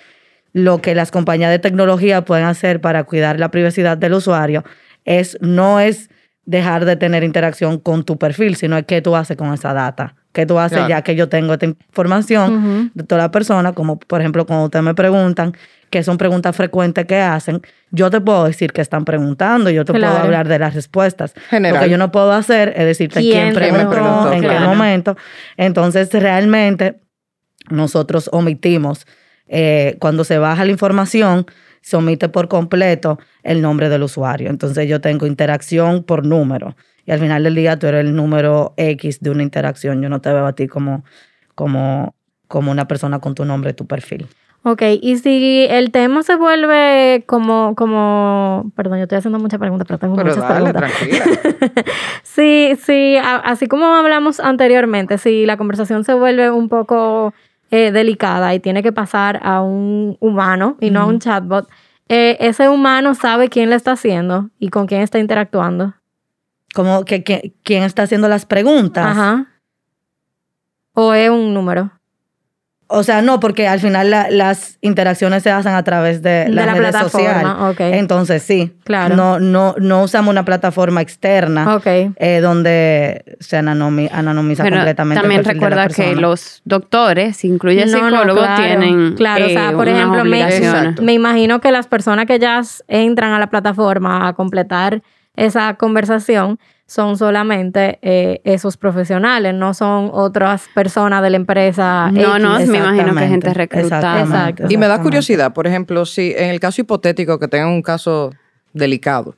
lo que las compañías de tecnología pueden hacer para cuidar la privacidad del usuario es no es dejar de tener interacción con tu perfil, sino es qué tú haces con esa data. ¿Qué tú haces Claro. ya que yo tengo esta información de toda la persona? Como por ejemplo cuando ustedes me preguntan, que son preguntas frecuentes que hacen, yo te puedo decir que están preguntando, yo te puedo hablar de las respuestas. General. Lo que yo no puedo hacer es decirte ¿Quién quién, preguntó, preguntó? en qué momento. Entonces, realmente, nosotros omitimos, eh, cuando se baja la información, se omite por completo el nombre del usuario. Entonces, yo tengo interacción por número. Y al final del día, tú eres el número X de una interacción. Yo no te veo a ti como, como, como una persona con tu nombre y tu perfil. Ok, y si el tema se vuelve como, como, perdón, yo estoy haciendo muchas preguntas, pero tengo Pero muchas dale, preguntas. tranquila. Sí, sí, a- así como hablamos anteriormente, si la conversación se vuelve un poco eh, delicada y tiene que pasar a un humano y no a un chatbot, eh, ese humano sabe quién le está haciendo y con quién está interactuando. Como que, que- quién está haciendo las preguntas. Ajá. O es un número. O sea, no, porque al final la- las interacciones se hacen a través de, De las la redes plataforma, sociales. Entonces, sí. Claro. No, no, no usamos una plataforma externa Ok. eh, donde se ananomi- anonimiza Pero completamente. el también perfil de la recuerda que los doctores, incluye No, no, psicólogos, claro. tienen Claro, o sea, eh, por ejemplo, me-. Me imagino que las personas que ya entran a la plataforma a completar esa conversación son solamente eh, esos profesionales, no son otras personas de la empresa. No, no, X. me imagino que gente reclutada. exactamente, Exacto. Y me da curiosidad, por ejemplo, si en el caso hipotético que tengan un caso delicado,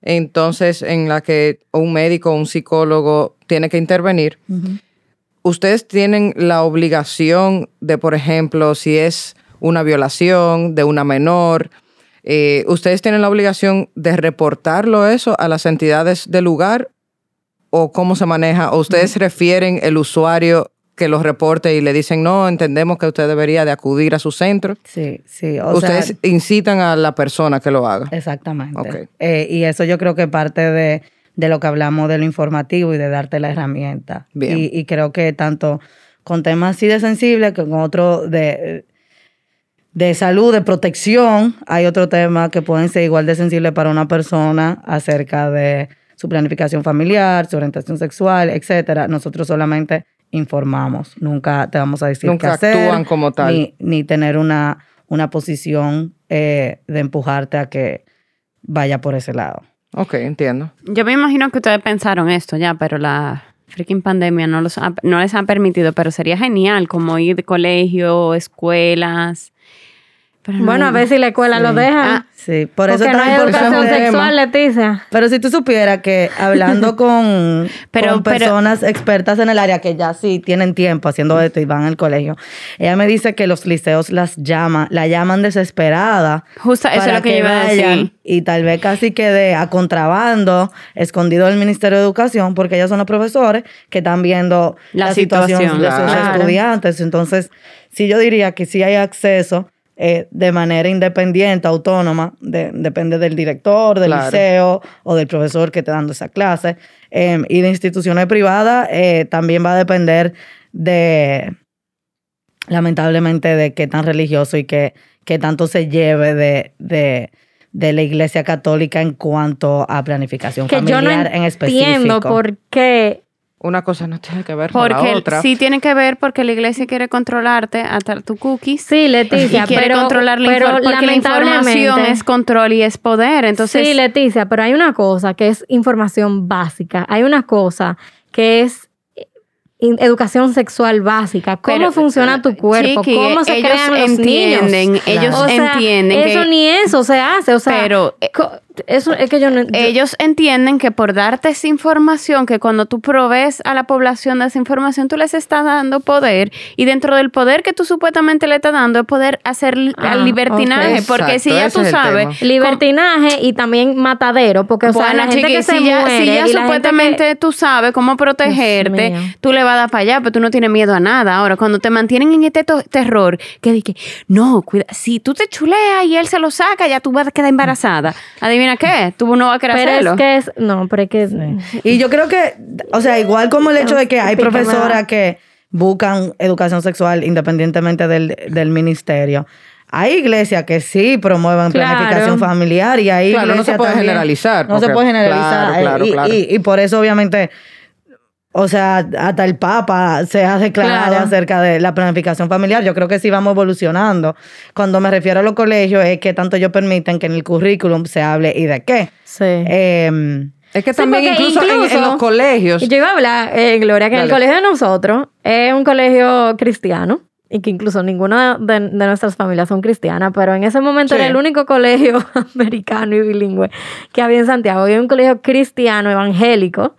entonces en la que un médico o un psicólogo tiene que intervenir, ustedes tienen la obligación de, por ejemplo, si es una violación de una menor, eh, ustedes tienen la obligación de reportarlo eso a las entidades del lugar o cómo se maneja, o ustedes refieren el usuario que los reporte y le dicen, no, entendemos que usted debería de acudir a su centro. Sí, sí. O ustedes sea, incitan a la persona que lo haga. Exactamente. Eh, y eso yo creo que parte de, de lo que hablamos de lo informativo y de darte la herramienta. Bien. Y, y creo que tanto con temas así de sensibles que con otro de, de salud, de protección, hay otro tema que pueden ser igual de sensibles para una persona acerca de su planificación familiar, su orientación sexual, etcétera. Nosotros solamente informamos, nunca te vamos a decir Nunca qué hacer, actúan como tal. Ni, ni tener una, una posición eh, de empujarte a que vaya por ese lado. Ok, entiendo. Yo me imagino que ustedes pensaron esto ya, pero la freaking pandemia no, los ha- no les ha permitido, pero sería genial como ir de colegio, escuelas, Pero no Bueno, a ver si la escuela lo deja. Ah, Sí, por eso Porque no hay educación sexual, Leticia. Pero si tú supieras que hablando con, Pero- con pero- personas expertas en el área que ya sí tienen tiempo haciendo esto y van al colegio, ella me dice que los liceos las llaman, la llaman desesperada. Justo eso es lo que iba a decir. Y tal vez casi quede a contrabando, escondido del Ministerio de Educación, porque ellos son los profesores que están viendo La la, situación, situación, de sus claro. estudiantes. Entonces, sí yo diría que sí hay acceso eh, de manera independiente, autónoma, de- depende del director, del Claro. liceo o del profesor que esté dando esa clase. Eh, y de instituciones privadas eh, también va a depender de, lamentablemente, de qué tan religioso y qué, qué tanto se lleve de, de, de la Iglesia Católica en cuanto a planificación Que yo no familiar en específico. entiendo por qué. Una cosa no tiene que ver con la otra. sí tiene que ver porque la iglesia quiere controlarte hasta tu cookies. Sí, Leticia, y quiere pero, controlar la, pero porque la información lamentablemente- es control y es poder. Entonces, sí, Leticia, pero hay una cosa que es información básica. Hay una cosa que es eh, educación sexual básica. ¿Cómo Pero, funciona tu cuerpo? Chiqui, ¿Cómo se ellos crean los entienden, niños? ellos O sea, entienden Eso que- ni eso se hace. O sea, Pero, eh, eso es que yo no. yo- ellos entienden que por darte esa información, que cuando tú provees a la población de esa información, tú les estás dando poder. Y dentro del poder que tú supuestamente le estás dando es poder hacer Ah, al libertinaje. Porque si ya tú sabes. libertinaje y también matadero, porque o sea, la gente chiqui, que se ya, muere si ya y la gente supuestamente que- tú sabes cómo protegerte, tú le vas a dar para allá, pero tú no tienes miedo a nada. Ahora, cuando te mantienen en este terror, que dije, no, cuida, si tú te chuleas y él se lo saca, ya tú vas a quedar embarazada. Adivina qué, tú no vas a querer pero hacerlo. es que es no, pero es que Y yo creo que, o sea, igual como el hecho de que hay profesoras que buscan educación sexual independientemente del, del ministerio. Hay iglesias que sí promueven Claro. planificación familiar y hay Claro, no se puede también- generalizar, No se porque- puede generalizar. claro, claro, y, claro. y- y por eso obviamente, o sea, hasta el Papa se ha declarado Claro. acerca de la planificación familiar. Yo creo que sí vamos evolucionando. Cuando me refiero a los colegios es que tanto ellos permiten que en el currículum se hable y de qué. sí. Eh, Es que Sí, también porque incluso, en- los colegios. Y yo iba a hablar, eh, Gloria, que en el colegio de nosotros es un colegio cristiano y que incluso ninguna de, de nuestras familias son cristianas, pero en ese momento Sí. era el único colegio americano y bilingüe que había en Santiago. Y era un colegio cristiano, evangélico.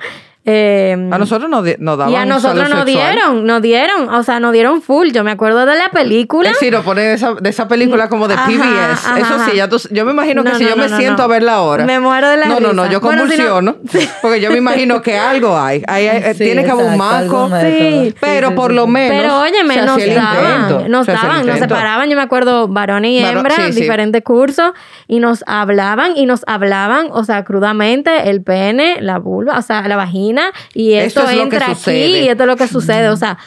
Eh, A nosotros nos, di- nos daban y a nosotros nos dieron, nos dieron, o sea, nos dieron full. Yo me acuerdo de la película. Es decir, nos ponen esa, de esa película como de Ajá, PBS. ajá, Eso sí, ya tú, yo me imagino que No, si no, yo no, me no, siento no. a verla ahora. Me muero de la No, no, no, yo Bueno, si no- convulsiono. Porque yo me imagino que algo hay. Hay- hay- Sí, tiene que haber un método. Sí. Pero sí, por lo menos. Pero óyeme, nos daban, nos daban, nos separaban, yo me acuerdo, varones y sí. diferentes cursos, y nos hablaban, y nos hablaban, o sea, crudamente, el pene, la vulva, o sea, la vagina, y Esto es entra aquí, y esto es lo que sucede, o sea,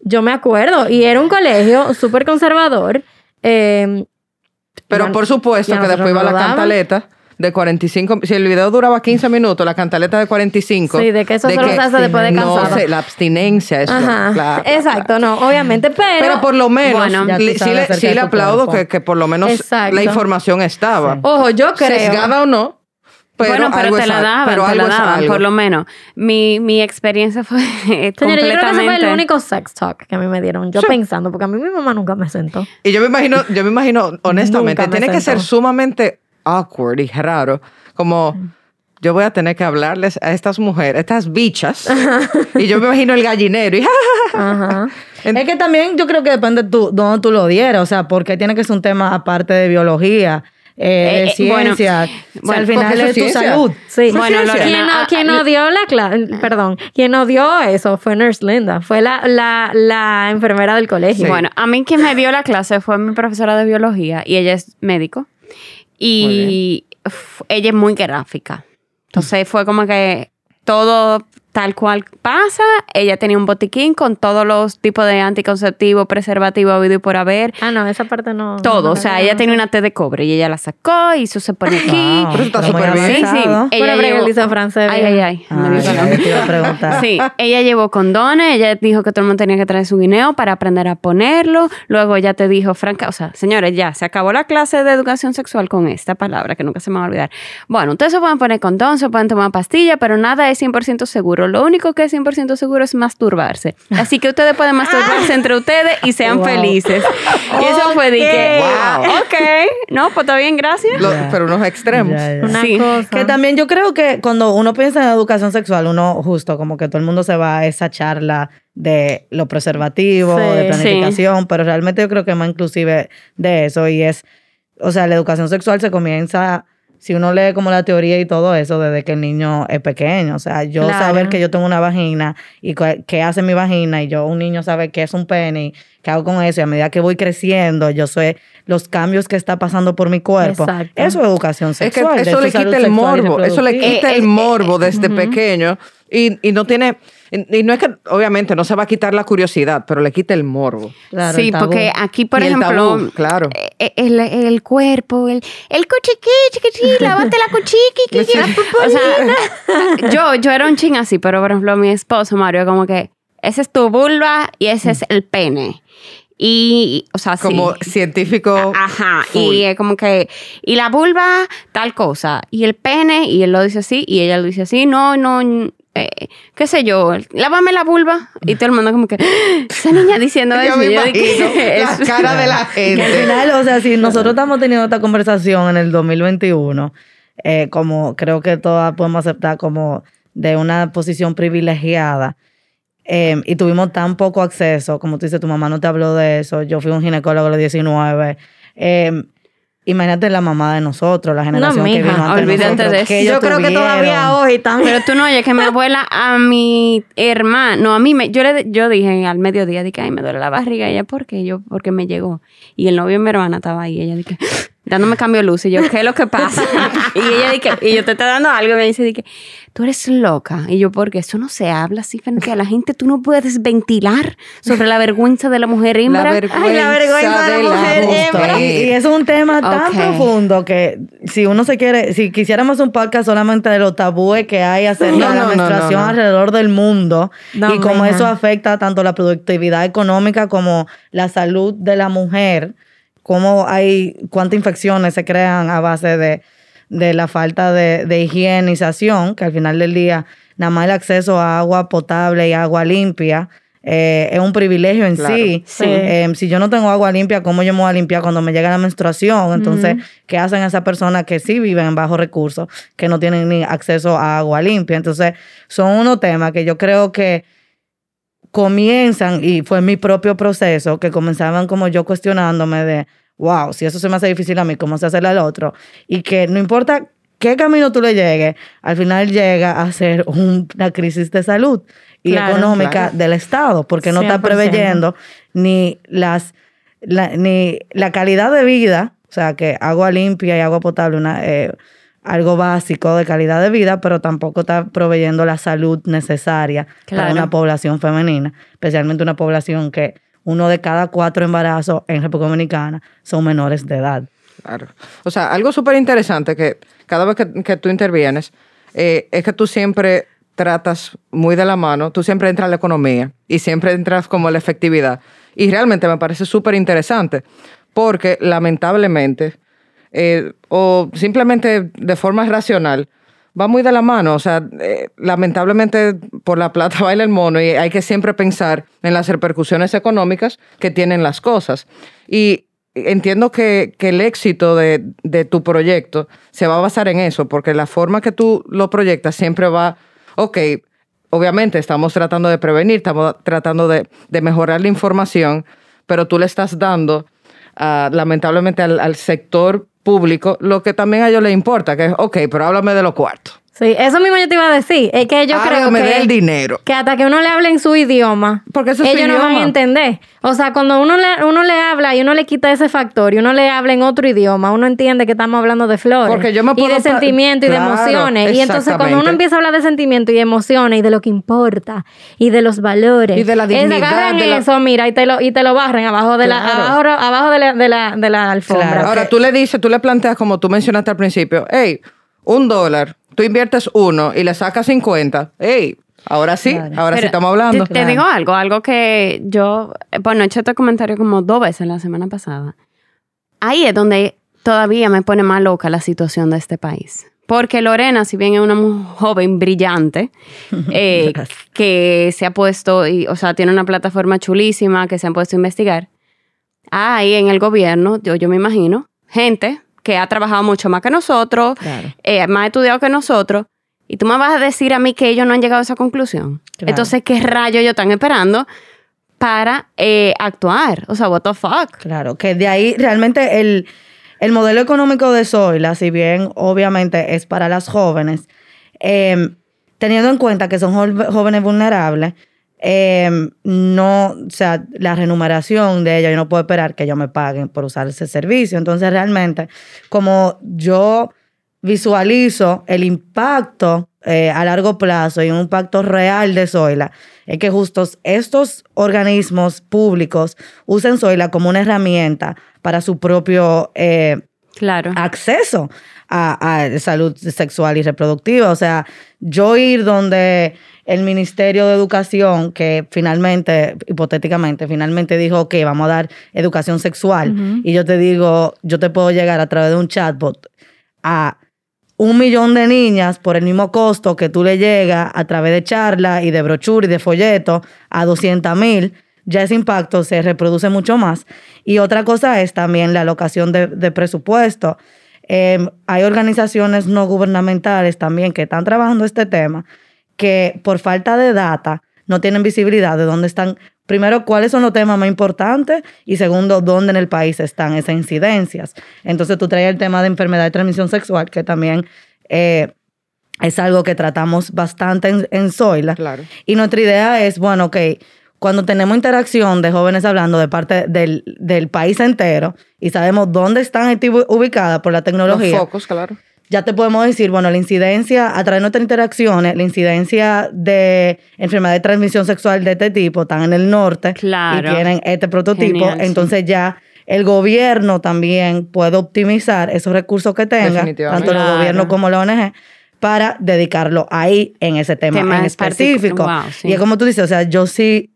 yo me acuerdo, y era un colegio súper conservador, eh, Pero Ya- por supuesto que después iba no la cantaleta de 45. Si el video duraba 15 minutos, la cantaleta de 45. Sí, de que eso solo se hace después de No cansado. sé, la abstinencia es. ajá, claro, exacto, no, obviamente, pero... Pero por lo menos, Bueno, le- sí, le, sí de aplaudo que, que por lo menos Exacto. la información estaba. Ojo, yo creo... Sesgada o no. Pero bueno, pero algo te la daban, pero te la daban, por lo menos. Mi, mi experiencia fue Señora, yo creo que completamente... ese fue el único sex talk que a mí me dieron. Yo pensando, porque a mí mi mamá nunca me sentó. Y yo me imagino, yo me imagino, honestamente, me tiene que ser sumamente awkward y raro. Como yo voy a tener que hablarles a estas mujeres, estas bichas. y yo me imagino el gallinero. Y, Ajá. En- Es que también yo creo que depende de tú, dónde tú lo dieras, o sea, porque tiene que ser un tema aparte de biología, eh, Eh, de eh, bueno, o sea, al final es tu salud. Sí, Bueno, Lorena, quien, no, ah, quien ah, nos dio la clase, perdón, quien nos dio eso fue Nurse Linda, fue la, la, la enfermera del colegio. Sí. Bueno, a mí quien me dio la clase fue mi profesora de biología y ella es médico y ella es muy gráfica. Entonces fue como que todo tal cual pasa. Ella tenía un botiquín con todos los tipos de anticonceptivos, preservativos, habido y por haber. Ah, no, esa parte no. Todo, no o sea, ella no tenía una T de cobre y ella la sacó y eso se pone aquí. Wow, Pero eso está pero muy súper bien. Sí, sí. Ella llevó- el francés. Ay, ay, ay. me dio Ay, calor. ay, te iba a preguntar. Sí, ella llevó condones, ella dijo que todo el mundo tenía que traer su guineo para aprender a ponerlo. Luego ella te dijo, Franca, o sea, señores, ya se acabó la clase de educación sexual con esta palabra que nunca se me va a olvidar. Bueno, ustedes se pueden poner condón, se pueden tomar pastilla, pero nada es 100% seguro. Seguro. Lo único que es 100% seguro es masturbarse. Así que ustedes pueden masturbarse entre ustedes y sean Wow. felices. Y eso fue de que, Wow. ok, no, pues está bien, gracias. Lo- Ya. pero unos extremos. Ya, ya. Una Sí. cosa. Que también yo creo que cuando uno piensa en educación sexual, uno justo como que todo el mundo se va a esa charla de lo preservativo, Sí. de planificación, pero realmente yo creo que más inclusive de eso y es, o sea, la educación sexual se comienza, si uno lee como la teoría y todo eso, desde que el niño es pequeño, o sea, yo Claro. saber que yo tengo una vagina y qué hace mi vagina y yo, un niño sabe qué es un pene y qué hago con eso y a medida que voy creciendo, yo sé los cambios que está pasando por mi cuerpo. Exacto. Eso es educación Es que sexual. eso le quita el sexual y morbo, eso le quita Eh, el eh, morbo desde pequeño y, y no tiene, y no es que obviamente no se va a quitar la curiosidad, pero le quita el morbo. Claro, sí, el tabú. porque aquí, por Y el ejemplo, tabú, claro. eh, el, el cuerpo, el, el cuchiqui, chiquichi, lávate la cuchiqui, Sí. la o sea, yo, yo era un ching así, pero por ejemplo, mi esposo, Mario, como que ese es tu vulva y ese es el pene. Y, o sea, sí. Como científico. Ajá, full. y es como que, y la vulva, tal cosa, y el pene, y él lo dice así, y ella lo dice así, no, no, eh, qué sé yo, lávame la vulva, y todo el mundo como que, esa niña diciendo Yo eso, me yo dije, la cara de la Y al gente. final, o sea, si nosotros estamos teniendo esta conversación en el 2021, eh, como creo que todas podemos aceptar como de una posición privilegiada, eh, y tuvimos tan poco acceso, como tú dices, tu mamá no te habló de eso, yo fui un ginecólogo a los 19, eh, imagínate la mamá de nosotros, la generación que mija, vino antes olvídate nosotros, de eso. que Yo creo que todavía hoy también. Pero tú no oyes que mi abuela a mi hermana, no, a mí, me, yo, le, yo dije al mediodía, dije, ay, me duele la barriga. Y ella, ¿por qué? Yo, porque me llegó. Y el novio de mi hermana estaba ahí. Ella dije, dándome cambio de luz. Y yo, ¿qué es lo que pasa? y ella dije, y yo te estoy dando algo. Y me dice, dije, tú eres loca. Y yo, porque eso no se habla así frente a la gente. Tú no puedes ventilar sobre la vergüenza de la mujer hembra. La vergüenza, Ay, la vergüenza de la mujer hembra. Y, es un tema tan profundo que si uno se quiere, si quisiéramos un podcast solamente de los tabúes que hay acerca No, de la no, menstruación no, no. alrededor del mundo No, y cómo eso afecta tanto la productividad económica como la salud de la mujer, cómo hay, cuántas infecciones se crean a base de, de la falta de, de higienización, que al final del día nada más el acceso a agua potable y agua limpia eh, es un privilegio en Claro. sí. Sí. Eh, si yo no tengo agua limpia, ¿cómo yo me voy a limpiar cuando me llega la menstruación? Entonces, ¿qué hacen esas personas que sí viven en bajos recursos, que no tienen ni acceso a agua limpia? Entonces, son unos temas que yo creo que comienzan, y fue mi propio proceso, que comenzaban como yo cuestionándome de, wow, si eso se me hace difícil a mí, ¿cómo se hace al otro? Y que no importa qué camino tú le llegues, al final llega a ser un- una crisis de salud y Claro, económica claro. del Estado, porque no está 100%. preveyendo ni las la, ni la calidad de vida, o sea, que agua limpia y agua potable, una, eh, algo básico de calidad de vida, pero tampoco está proveyendo la salud necesaria para una población femenina, especialmente una población que uno de cada cuatro embarazos en República Dominicana son menores de edad. Claro. O sea, algo súper interesante que cada vez que, que tú intervienes eh, es que tú siempre tratas muy de la mano, tú siempre entras a la economía y siempre entras como a la efectividad. Y realmente me parece súper interesante porque lamentablemente eh, o simplemente de forma racional va muy de la mano. O sea, eh, lamentablemente por la plata baila el mono y hay que siempre pensar en las repercusiones económicas que tienen las cosas. Y entiendo que, que el éxito de, de tu proyecto se va a basar en eso, porque la forma que tú lo proyectas siempre va, ok, obviamente estamos tratando de prevenir, estamos tratando de, de mejorar la información, pero tú le estás dando ah, lamentablemente al, al sector público lo que también a ellos les importa, que es, ok, pero háblame de los cuartos. Sí, eso mismo yo te iba a decir. Es que yo creo Háblame que, del dinero. que hasta que uno le hable en su idioma, Porque eso es su ellos no van a idioma. entender. O sea, cuando uno le, uno le habla y uno le quita ese factor y uno le habla en otro idioma, uno entiende que estamos hablando de flores. Porque yo me y puedo de pa- sentimiento y de emociones. Y entonces cuando uno empieza a hablar de sentimiento y de emociones y de lo que importa y de los valores. Y de la es dignidad agarran de la- eso, mira, y te lo, y te lo barren abajo de la, abajo, abajo de la, de la, de la alfombra. Claro. Ahora tú le dices, tú le planteas como tú mencionaste al principio, hey, un dólar, tú inviertes uno y le sacas 50, hey, ahora sí, Claro. ahora sí estamos hablando. Te, te digo algo, algo que yo, bueno, he hecho este comentario como dos veces la semana pasada. Ahí es donde todavía me pone más loca la situación de este país. Porque Lorena, si bien es una joven brillante, eh, que se ha puesto, y, o sea, tiene una plataforma chulísima que se han puesto a investigar, hay en el gobierno, yo, yo me imagino, gente que ha trabajado mucho más que nosotros, Claro. eh, más estudiado que nosotros, y tú me vas a decir a mí que ellos no han llegado a esa conclusión. Claro. Entonces, ¿qué rayos ellos están esperando para eh, actuar? O sea, what the fuck? Claro, que de ahí realmente el, el modelo económico de Zoila, si bien obviamente es para las jóvenes, eh, teniendo en cuenta que son jóvenes vulnerables, eh, no, o sea, la remuneración de ellos, yo no puedo esperar que ellos me paguen por usar ese servicio. Entonces, realmente, como yo visualizo el impacto eh, a largo plazo y un impacto real de Zoila, es que justo estos organismos públicos usen Zoila como una herramienta para su propio eh, Claro. acceso a, a salud sexual y reproductiva. O sea, yo ir donde el Ministerio de Educación, que finalmente, hipotéticamente, finalmente dijo que vamos a dar educación sexual, y yo te digo, yo te puedo llegar a través de un chatbot a un millón de niñas por el mismo costo que tú le llegas a través de charlas y de brochure y de folletos a 200 mil, ya ese impacto se reproduce mucho más. Y otra cosa es también la alocación de, de presupuesto. Eh, hay organizaciones no gubernamentales también que están trabajando este tema que por falta de data no tienen visibilidad de dónde están, primero, cuáles son los temas más importantes y segundo, dónde en el país están esas incidencias. Entonces tú traes el tema de enfermedad de transmisión sexual, que también eh, es algo que tratamos bastante en, en Zoila. Claro. Y nuestra idea es, bueno, ok, cuando tenemos interacción de jóvenes hablando de parte del, del país entero y sabemos dónde están ubicadas por la Los tecnología, focos, claro. Ya te podemos decir, bueno, la incidencia, a través de nuestras interacciones, la incidencia de enfermedad de transmisión sexual de este tipo están en el norte Claro. y tienen este prototipo. Genial, sí. Entonces ya el gobierno también puede optimizar esos recursos que tenga, tanto Claro. el gobierno como la ONG, para dedicarlo ahí en ese tema, Tema en específico. específico. Wow, sí. Y es como tú dices, o sea, yo sí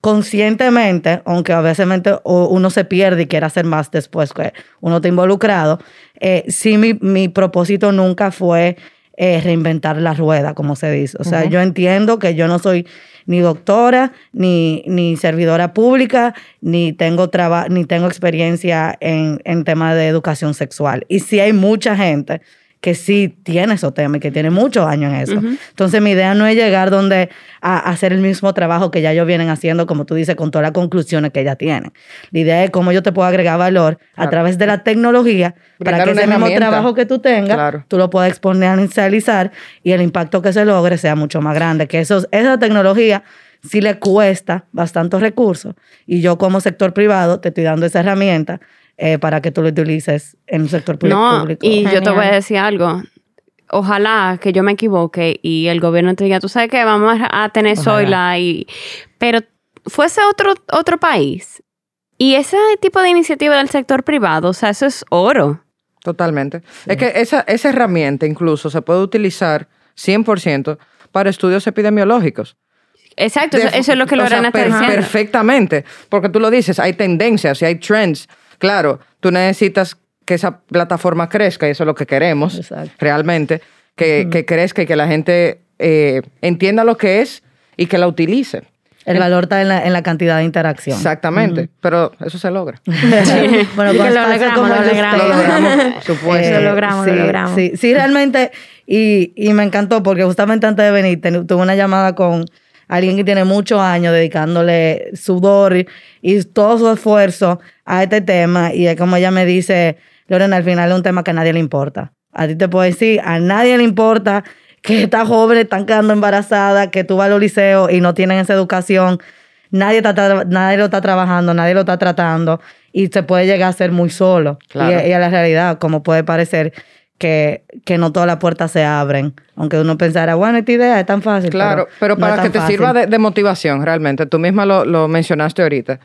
conscientemente, aunque a veces uno se pierde y quiere hacer más después que uno está involucrado, eh, sí mi, mi propósito nunca fue eh, reinventar la rueda, como se dice. O sea, yo entiendo que yo no soy ni doctora, ni, ni servidora pública, ni tengo, traba- ni tengo experiencia en, en temas de educación sexual. Y sí hay mucha gente que sí tiene esos temas y que tiene muchos años en eso. Entonces, mi idea no es llegar donde a, a hacer el mismo trabajo que ya ellos vienen haciendo, como tú dices, con todas las conclusiones que ya tienen. La idea es cómo yo te puedo agregar valor a través de la tecnología para que ese mismo trabajo que tú tengas, Claro. tú lo puedas exponencializar y el impacto que se logre sea mucho más grande. Que eso, esa tecnología sí le cuesta bastantes recursos y yo como sector privado te estoy dando esa herramienta eh, para que tú lo utilices en el sector pu- No, público. y yo te voy a Genial. decir algo. Ojalá que yo me equivoque y el gobierno te diga, tú sabes que vamos a tener. Zoila y... Pero fuese otro, otro país. Y ese tipo de iniciativa del sector privado, o sea, eso es oro. Totalmente. Es que esa, esa herramienta incluso se puede utilizar 100% para estudios epidemiológicos. Exacto, eso, De- eso es lo que o sea, Lorena está per- diciendo. Perfectamente. Porque tú lo dices, hay tendencias y hay trends. Claro, tú necesitas que esa plataforma crezca y eso es lo que queremos Exacto. realmente. Que, que crezca y que la gente eh, entienda lo que es y que la utilice. El valor está en la, en la cantidad de interacción. Exactamente. Pero eso se logra. bueno, con lo logramos, lo logramos. Lo logramos, supuesto. Lo logramos, lo sí, logramos. Sí, sí, realmente. Y, y me encantó porque justamente antes de venir tuve una llamada con alguien que tiene muchos años dedicándole sudor y, y todo su esfuerzo a este tema. Y es como ella me dice, Lorena, al final es un tema que a nadie le importa. A ti te puedo decir, a nadie le importa que estas jóvenes están quedando embarazadas, que tú vas al liceo y no tienen esa educación. Nadie, está nadie lo está trabajando, nadie lo está tratando y se puede llegar a ser muy solo. Claro. Y, y a la realidad, como puede parecer que, que no todas las puertas se abren. Aunque uno pensara, bueno, esta idea es tan fácil. Claro, pero, para que te fácil. sirva de, de motivación realmente, tú misma lo, lo mencionaste ahorita.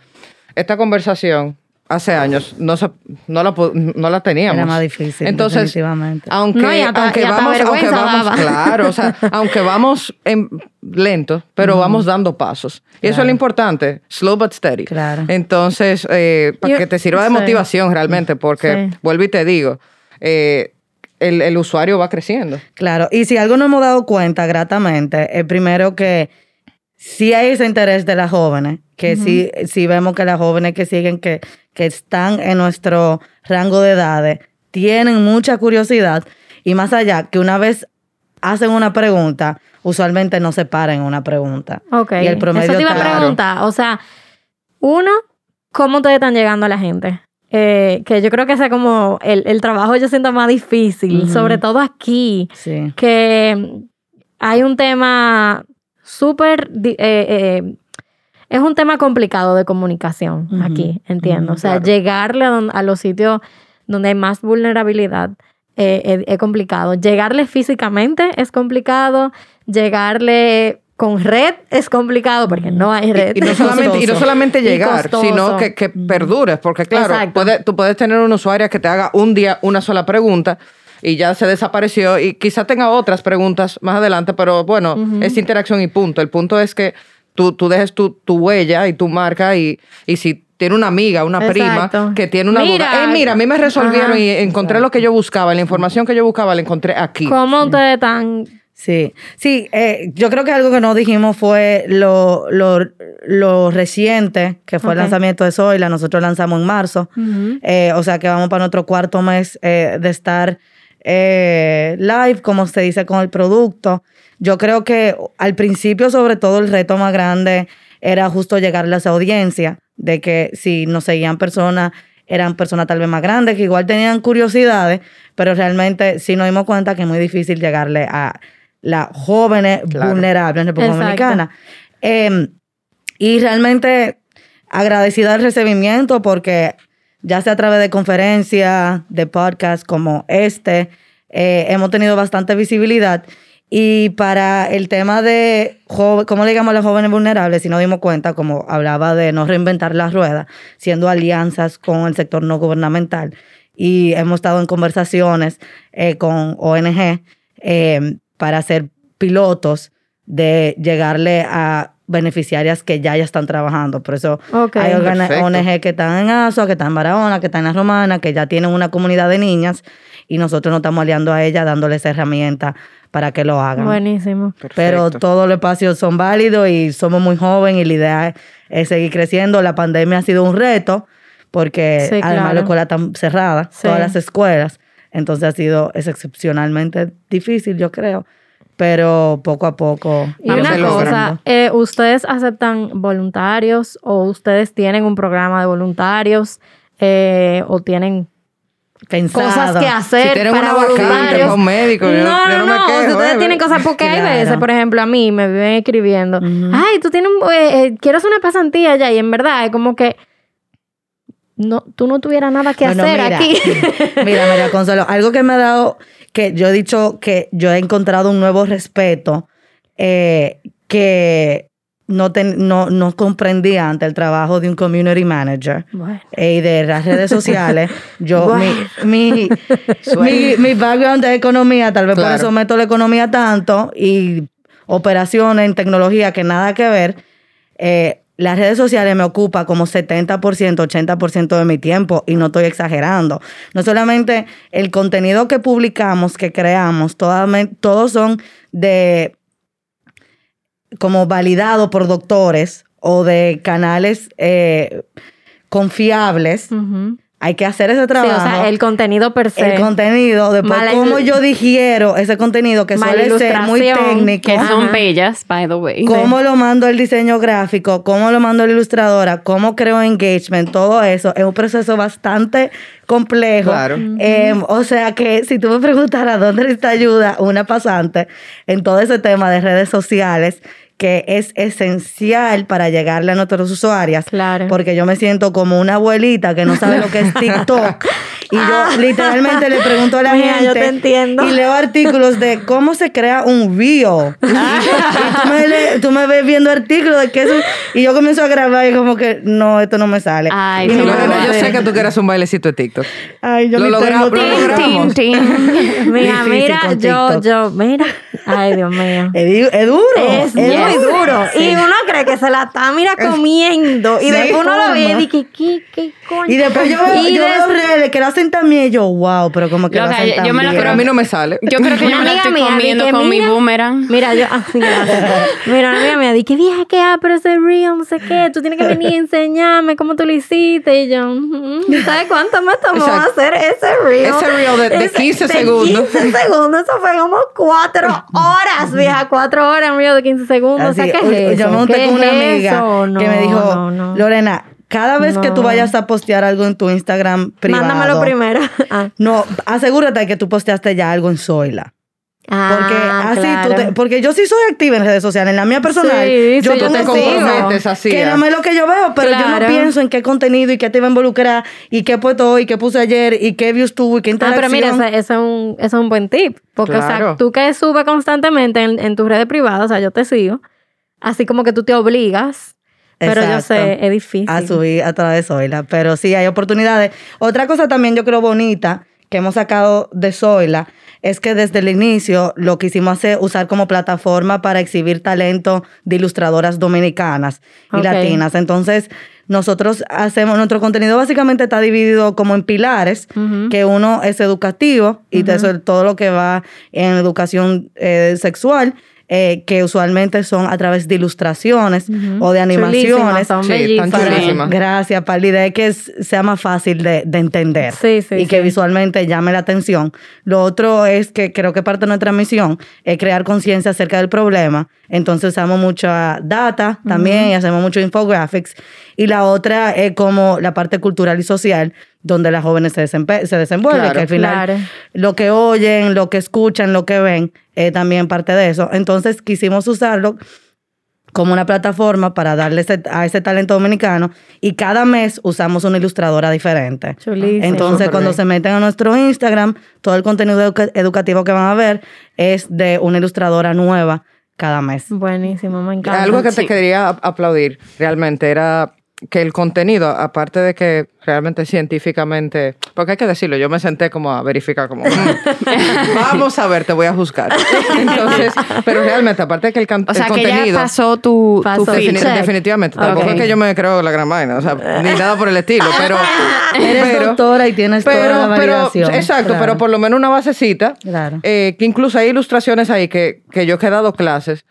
Esta conversación hace años no, se- no, la, no la teníamos. Era más difícil, Entonces, definitivamente. aunque, No, hasta- aunque vamos, aunque vamos, daba. claro, o sea, aunque vamos en lento, pero vamos dando pasos. Y eso es lo importante, slow but steady. Claro. Entonces, eh, para Yo- que te sirva de sí. motivación realmente, porque Sí. vuelvo y te digo, eh, el, el usuario va creciendo. Claro, y si algo no hemos dado cuenta gratamente, es primero que sí hay ese interés de las jóvenes, que sí, sí vemos que las jóvenes que siguen, que, que están en nuestro rango de edades, tienen mucha curiosidad y más allá, que una vez hacen una pregunta, usualmente no se paran en una pregunta. Ok. Y el promedio Eso te iba a preguntar. O sea, uno, ¿cómo ustedes están llegando a la gente? Eh, que yo creo que es como el, el trabajo yo siento más difícil, sobre todo aquí, Sí. que hay un tema súper... eh, eh, es un tema complicado de comunicación aquí, entiendo. o sea, claro. llegarle a, don- a los sitios donde hay más vulnerabilidad eh, es complicado. Llegarle físicamente es complicado. Llegarle con red es complicado porque no hay red. Y, y no solamente, y no Costoso. solamente Y llegar, sino que, que perdures, porque claro, puede- tú puedes tener un usuario que te haga un día una sola pregunta y ya se desapareció y quizá tenga otras preguntas más adelante, pero bueno, es interacción y punto. El punto es que tú, tú dejes tu, tu huella y tu marca y, y si tiene una amiga, una Exacto. prima que tiene una Mira. duda, "Eh, mira, a mí me resolvieron Ajá. y encontré lo que yo buscaba, la información que yo buscaba la encontré aquí. ¿Cómo ustedes están? Sí, sí, eh, yo creo que algo que no dijimos fue lo, lo, lo reciente, que fue el lanzamiento de Zoila, nosotros lanzamos en marzo, Eh, o sea que vamos para nuestro cuarto mes eh, de estar eh, live, como se dice, con el producto. Yo creo que al principio, sobre todo, el reto más grande era justo llegarle a esa audiencia, de que si nos seguían personas, eran personas tal vez más grandes, que igual tenían curiosidades, pero realmente sí nos dimos cuenta que es muy difícil llegarle a las jóvenes Claro. vulnerables en República Exacto. Dominicana. Eh, y realmente agradecida del recibimiento porque ya sea a través de conferencias, de podcasts como este, eh, hemos tenido bastante visibilidad. Y para el tema de, joven, ¿cómo le llamamos a los jóvenes vulnerables? Si nos dimos cuenta, como hablaba de no reinventar la rueda, siendo alianzas con el sector no gubernamental. Y hemos estado en conversaciones eh, con ONG eh, para hacer pilotos de llegarle a beneficiarias que ya ya están trabajando. Por eso hay Perfecto. ONG que están en ASO, que están en Barahona, que están en La Romana, que ya tienen una comunidad de niñas y nosotros nos estamos aliando a ellas dándoles herramientas para que lo hagan. Buenísimo. Pero todos los espacios son válidos y somos muy jóvenes y la idea es, es seguir creciendo. La pandemia ha sido un reto porque Sí, además claro. la escuela está cerrada, Sí. todas las escuelas. Entonces ha sido es excepcionalmente difícil, yo creo. Pero poco a poco. Y una cosa, eh, ¿ustedes aceptan voluntarios o ustedes tienen un programa de voluntarios eh, o tienen Pensado. cosas que hacer Si tienen para voluntarios? un médico, yo- no, yo no, no me no. quejo, ustedes eh. tienen cosas, porque hay veces, por ejemplo, a mí me viven escribiendo, ay, tú tienes, un- eh, eh, quiero hacer una pasantía ya, y en verdad es como que no, tú no tuvieras nada que Bueno, hacer mira, aquí. mira, mira, Consuelo, algo que me ha dado, que yo he dicho que yo he encontrado un nuevo respeto eh, que no, ten- no, no comprendía ante el trabajo de un community manager Bueno. eh, y de las redes sociales. Yo, Bueno. mi, mi, mi, mi background es economía, tal vez por Claro. eso meto la economía tanto y operaciones en tecnología que nada que ver. Eh, las redes sociales me ocupa como 70%, 80% de mi tiempo y no estoy exagerando. No solamente el contenido que publicamos, que creamos, todos son de como validados por doctores o de canales eh, confiables. Ujú. Hay que hacer ese Sí, trabajo. o sea, el contenido per se. El contenido, después Mala cómo yo digiero ese contenido que suele ser muy técnico. Que son Ajá. bellas, by the way. ¿Cómo lo mando el diseño gráfico? ¿Cómo lo mando la ilustradora? ¿Cómo creo engagement? Todo eso es un proceso bastante complejo. Claro. Eh, o sea que si tú me preguntaras dónde necesita ayuda una pasante en todo ese tema de redes sociales, que es esencial para llegarle a nuestros usuarios. Claro. Porque yo me siento como una abuelita que no sabe lo que es TikTok. Y yo literalmente le pregunto a la Mira, gente. yo te entiendo. Y leo artículos de cómo se crea un reel. y tú me, le- tú me ves viendo artículos de que eso. Y yo comienzo a grabar y como que no, esto no me sale. Ay, Y no, Lorena, mamá yo sé que tú quieres un bailecito de TikTok. Ay, yo Lo logra- lo logramos. Tin. Mira, mira, yo, yo, mira, Ay, Dios mío. Es, es duro. Es muy duro. Y uno cree que se la está, mira, comiendo. Y Sí, después uno lo ve y dice, ¿qué, qué coño? Y después yo veo, Y yo veo des- redes que lo hacen también y yo, wow, pero como que lo hacen yo- tan yo me lo bien. Pero a mí no me sale. Yo creo que yo me la amiga estoy mía, comiendo con mi mira- boomerang. Mira, yo, ah. Mira, una amiga mía, di que vieja que ah, pero ese reel, no sé qué, tú tienes que venir y enseñarme cómo tú lo hiciste. Y yo, "Mm, ¿sabes cuánto me tomó Exacto. hacer ese reel? Ese reel de- de Ese- 15 de segundos. 15 segundos, eso fue como cuatro horas, vieja, cuatro horas, un reel de 15 segundos. o sea, Así, ¿qué es eso? Yo me monté ¿Qué con una amiga eso? que me dijo, no, no. Lorena, cada vez que tú No. vayas a postear algo en tu Instagram privado, Mándamelo primero. Ah. no, asegúrate de que tú posteaste ya algo en Zoila. Porque Ah, así tú claro. te- porque yo sí soy activa en redes sociales, en la mía personal, Sí, yo sí, yo pongo te todo, comprometes así, que ah. lo que yo veo, pero yo Claro. no pienso en qué contenido y qué te iba a involucrar y qué he puesto hoy, qué puse ayer y qué views tuvo y qué Ah, interacción. pero mira, ese, es un, ese es un buen tip. Porque, o sea, Claro. tú que subes constantemente en, en tus redes privadas, o sea, yo te sigo, así como que tú te obligas, pero yo sé, es difícil. a subir a través de Zoila. Pero sí, hay oportunidades. Otra cosa también yo creo bonita que hemos sacado de Zoila es que desde el inicio lo quisimos hacer usar como plataforma para exhibir talento de ilustradoras dominicanas y latinas. Entonces, nosotros hacemos, nuestro contenido básicamente está dividido como en pilares, que uno es educativo y de eso es todo lo que va en educación eh, sexual. Eh, que usualmente son a través de ilustraciones o de animaciones. son Sí, tan. Gracias, para la idea es que es- sea más fácil de, de entender Sí, sí, y que visualmente llame la atención. Lo otro es que creo que parte de nuestra misión es crear conciencia acerca del problema. Entonces usamos mucha data también y hacemos mucho infographics. Y la otra es como la parte cultural y social, donde las jóvenes se, desempe- se desenvuelven, Claro. que al final Claro. lo que oyen, lo que escuchan, lo que ven, es también parte de eso. Entonces quisimos usarlo como una plataforma para darle ese- a ese talento dominicano y cada mes usamos una ilustradora diferente. Chulísimo. Entonces, cuando bien. se meten a nuestro Instagram, todo el contenido educa- educativo que van a ver es de una ilustradora nueva cada mes. Buenísimo, me encanta. Algo que te Sí. quería ap- aplaudir realmente era que el contenido, aparte de que realmente científicamente, porque hay que decirlo, yo me senté como a verificar como, "Mm, vamos a ver, te voy a juzgar. Entonces, pero realmente, aparte de que el, can- O sea, el que contenido... ya pasó tu, Pasó. tu Defini-. Check. definitivamente, tampoco Ok. es que yo me creo la gran vaina, o sea, ni nada por el estilo, pero... Eres pero- doctora y tienes toda pero, la pero, exacto, Claro. pero por lo menos una basecita, Claro. eh, que incluso hay ilustraciones ahí que, que yo que he dado clases,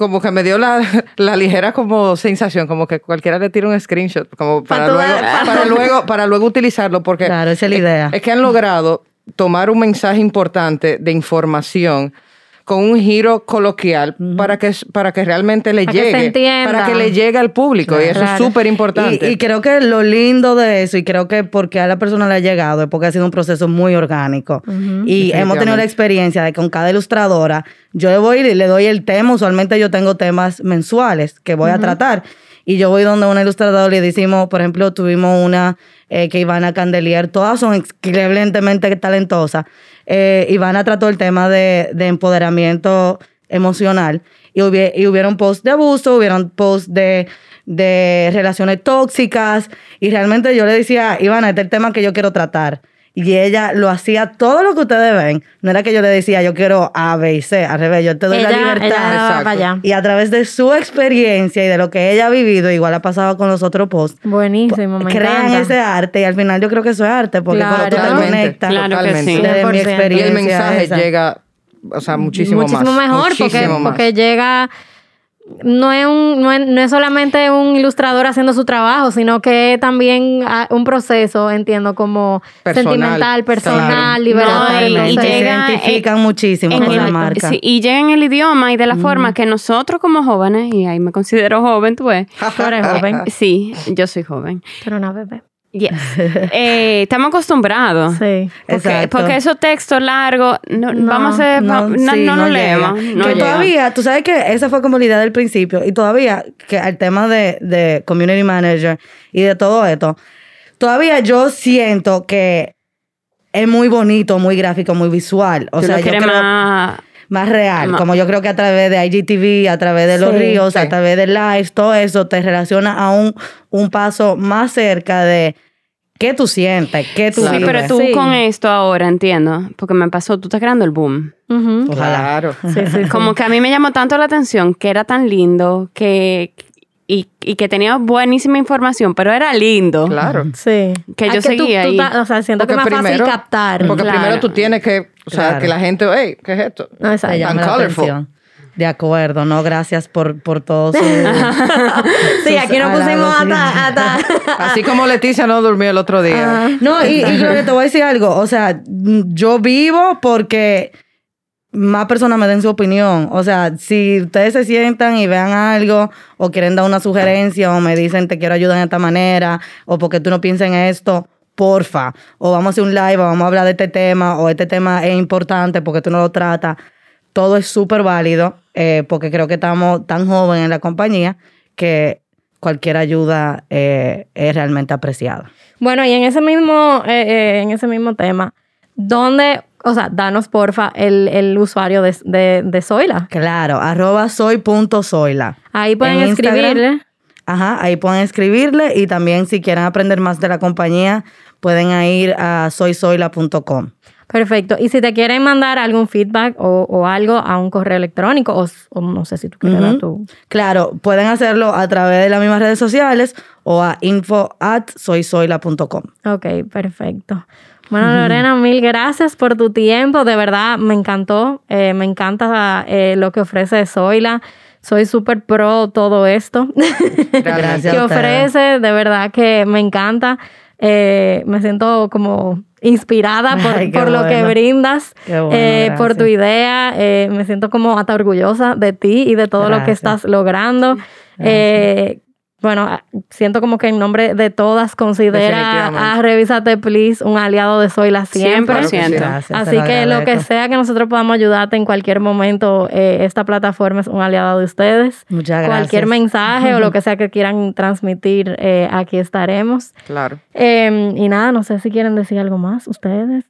como que me dio la, la ligera como sensación, como que cualquiera le tira un screenshot, como Pa' para, luego, para, luego, para luego utilizarlo, porque Claro, esa es la idea. es que han logrado tomar un mensaje importante de información con un giro coloquial para que para que realmente le Para que se llegue entienda. para que le llegue al público y eso es súper importante Y, y creo que lo lindo de eso, y creo que porque a la persona le ha llegado, es porque ha sido un proceso muy orgánico. Y hemos tenido la experiencia de que con cada ilustradora, yo le voy y le doy el tema. Usualmente yo tengo temas mensuales que voy a tratar. Y yo voy donde una ilustradora le decimos, por ejemplo, tuvimos una eh, que Ivana Candelier, todas son increíblemente talentosas. Eh, Ivana trató el tema de, de empoderamiento emocional y, hubie- y hubieron posts de abuso, hubieron posts de, de relaciones tóxicas y realmente yo le decía, Ivana, este es el tema que yo quiero tratar. Y ella lo hacía todo lo que ustedes ven. No era que yo le decía, yo quiero A, B y C. Al revés, yo te doy ella, la libertad. ella va Exacto. para allá. Y a través de su experiencia y de lo que ella ha vivido, igual ha pasado con los otros posts, Buenísimo, me crean encanta. ese arte y al final yo creo que eso es arte porque cuando tú te Claro. conectas Claro que totalmente. sí. desde mi 100%. y experiencia el mensaje esa. llega o sea muchísimo, Muchísimo más mejor porque, muchísimo más. porque llega no es, un, no, es, no es solamente un ilustrador haciendo su trabajo, sino que es también ah, un proceso, entiendo, como Personal, sentimental, personal. No, y- y se identifican muchísimo en con la el- marca. sí, y llega en el idioma y de la forma que nosotros como jóvenes, y ahí me considero joven, tú ves. Tú eres joven, Sí, yo soy joven. pero una bebé. Yes. Eh, estamos acostumbrados. Sí. Porque, Exacto. porque esos textos largos, no, No, vamos a hacer, no, no, sí, leemos. no que llega. todavía, tú sabes que esa fue como la idea del principio, y todavía, que al tema de, de community manager y de todo esto, todavía yo siento que es muy bonito, muy gráfico, muy visual. O Tú sea, lo yo quieres creo más... más real. más- Como yo creo que a través de IGTV, a través de los Sí. ríos, Sí. a través de live, todo eso te relaciona a un, un paso más cerca de ¿Qué tú sientes? ¿Qué tú Sí, vives? pero tú Sí. con esto ahora entiendo, porque me pasó, tú estás creando el boom. Ujú. Ojalá. Claro. Sí, sí, sí. Como que a mí me llamó tanto la atención que era tan lindo que y, y que tenía buenísima información, pero era lindo. Claro. Sí. Que yo tú- seguía tú ahí. ta- o sea, siento que es más fácil captar. Porque Claro. primero tú tienes que, o sea, Claro. que la gente, hey, ¿qué es esto? No, llama la atención. De acuerdo, no, gracias por, por todo su... Sí, aquí nos pusimos hasta, hasta Así como Leticia no durmió el otro día. No, y, y Gloria, te voy a decir algo. O sea, yo vivo porque más personas me den su opinión. O sea, si ustedes se sientan y vean algo o quieren dar una sugerencia o me dicen te quiero ayudar de esta manera o porque tú no piensas en esto, porfa. O vamos a hacer un live o vamos a hablar de este tema o este tema es importante porque tú no lo tratas. Todo es súper válido eh, porque creo que estamos tan jóvenes en la compañía que cualquier ayuda eh, es realmente apreciada. Bueno, y en ese mismo, eh, en ese mismo tema, ¿dónde, o sea, danos porfa el, el usuario de, de, de Zoila? Claro, arroba soy.zoila. Ahí pueden En Instagram. escribirle. Ajá, ahí pueden escribirle y también si quieren aprender más de la compañía, pueden ir a soyzoila.com. Perfecto. Y si te quieren mandar algún feedback o, o algo a un correo electrónico, o, o no sé si tú quieres dar tu... Claro, pueden hacerlo a través de las mismas redes sociales o a info at soyzoila.com. Ok, perfecto. Bueno, Lorena, mil gracias por tu tiempo. De verdad, me encantó. Eh, me encanta eh, lo que ofrece Zoila. Soy súper pro todo esto Gracias que ofrece. De verdad que me encanta. Eh, me siento como inspirada por, Ay, lo que brindas, bueno, eh, por tu idea. Eh, me siento como hasta orgullosa de ti y de todo lo que estás logrando. Eh, bueno, ah, siento como que en nombre de todas considera a Revísate Please un aliado de Zoila siempre. Claro que sí. 100%. Gracias, se Así que lo que sea que nosotros podamos ayudarte en cualquier momento, eh, esta plataforma es un aliado de ustedes. Muchas Cualquier gracias. mensaje o lo que sea que quieran transmitir, eh, aquí estaremos. Claro. Eh, y nada, no sé si quieren decir algo más ustedes.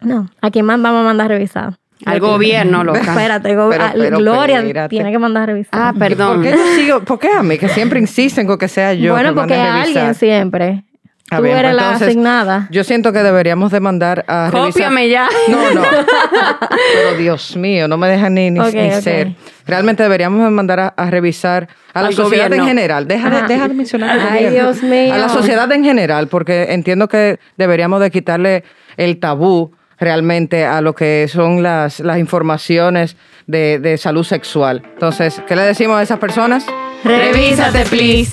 No, ¿a quién más vamos a mandar a revisar? Al gobierno, loca. Espérate, go- Pero- ah, pero Gloria espérate. tiene que mandar a revisar. Ah, ¿Por perdón. qué, yo sigo, ¿Por qué a mí? Que siempre insisten con que sea yo. bueno, que porque a alguien revisar? siempre. Ah, Tú bien, eres pues la entonces, asignada. Yo siento que deberíamos de mandar a revisar. Cópiame ya. No, no. Pero Dios mío, no me dejan ni, ni, ser. Realmente deberíamos de mandar a, a revisar a la Al sociedad gobierno. en general. Deja de, deja de mencionar Ay. Dios mío. A la sociedad en general, porque entiendo que deberíamos de quitarle el tabú realmente a lo que son las, las informaciones de, de salud sexual. Entonces, ¿qué le decimos a esas personas? Revísate, please.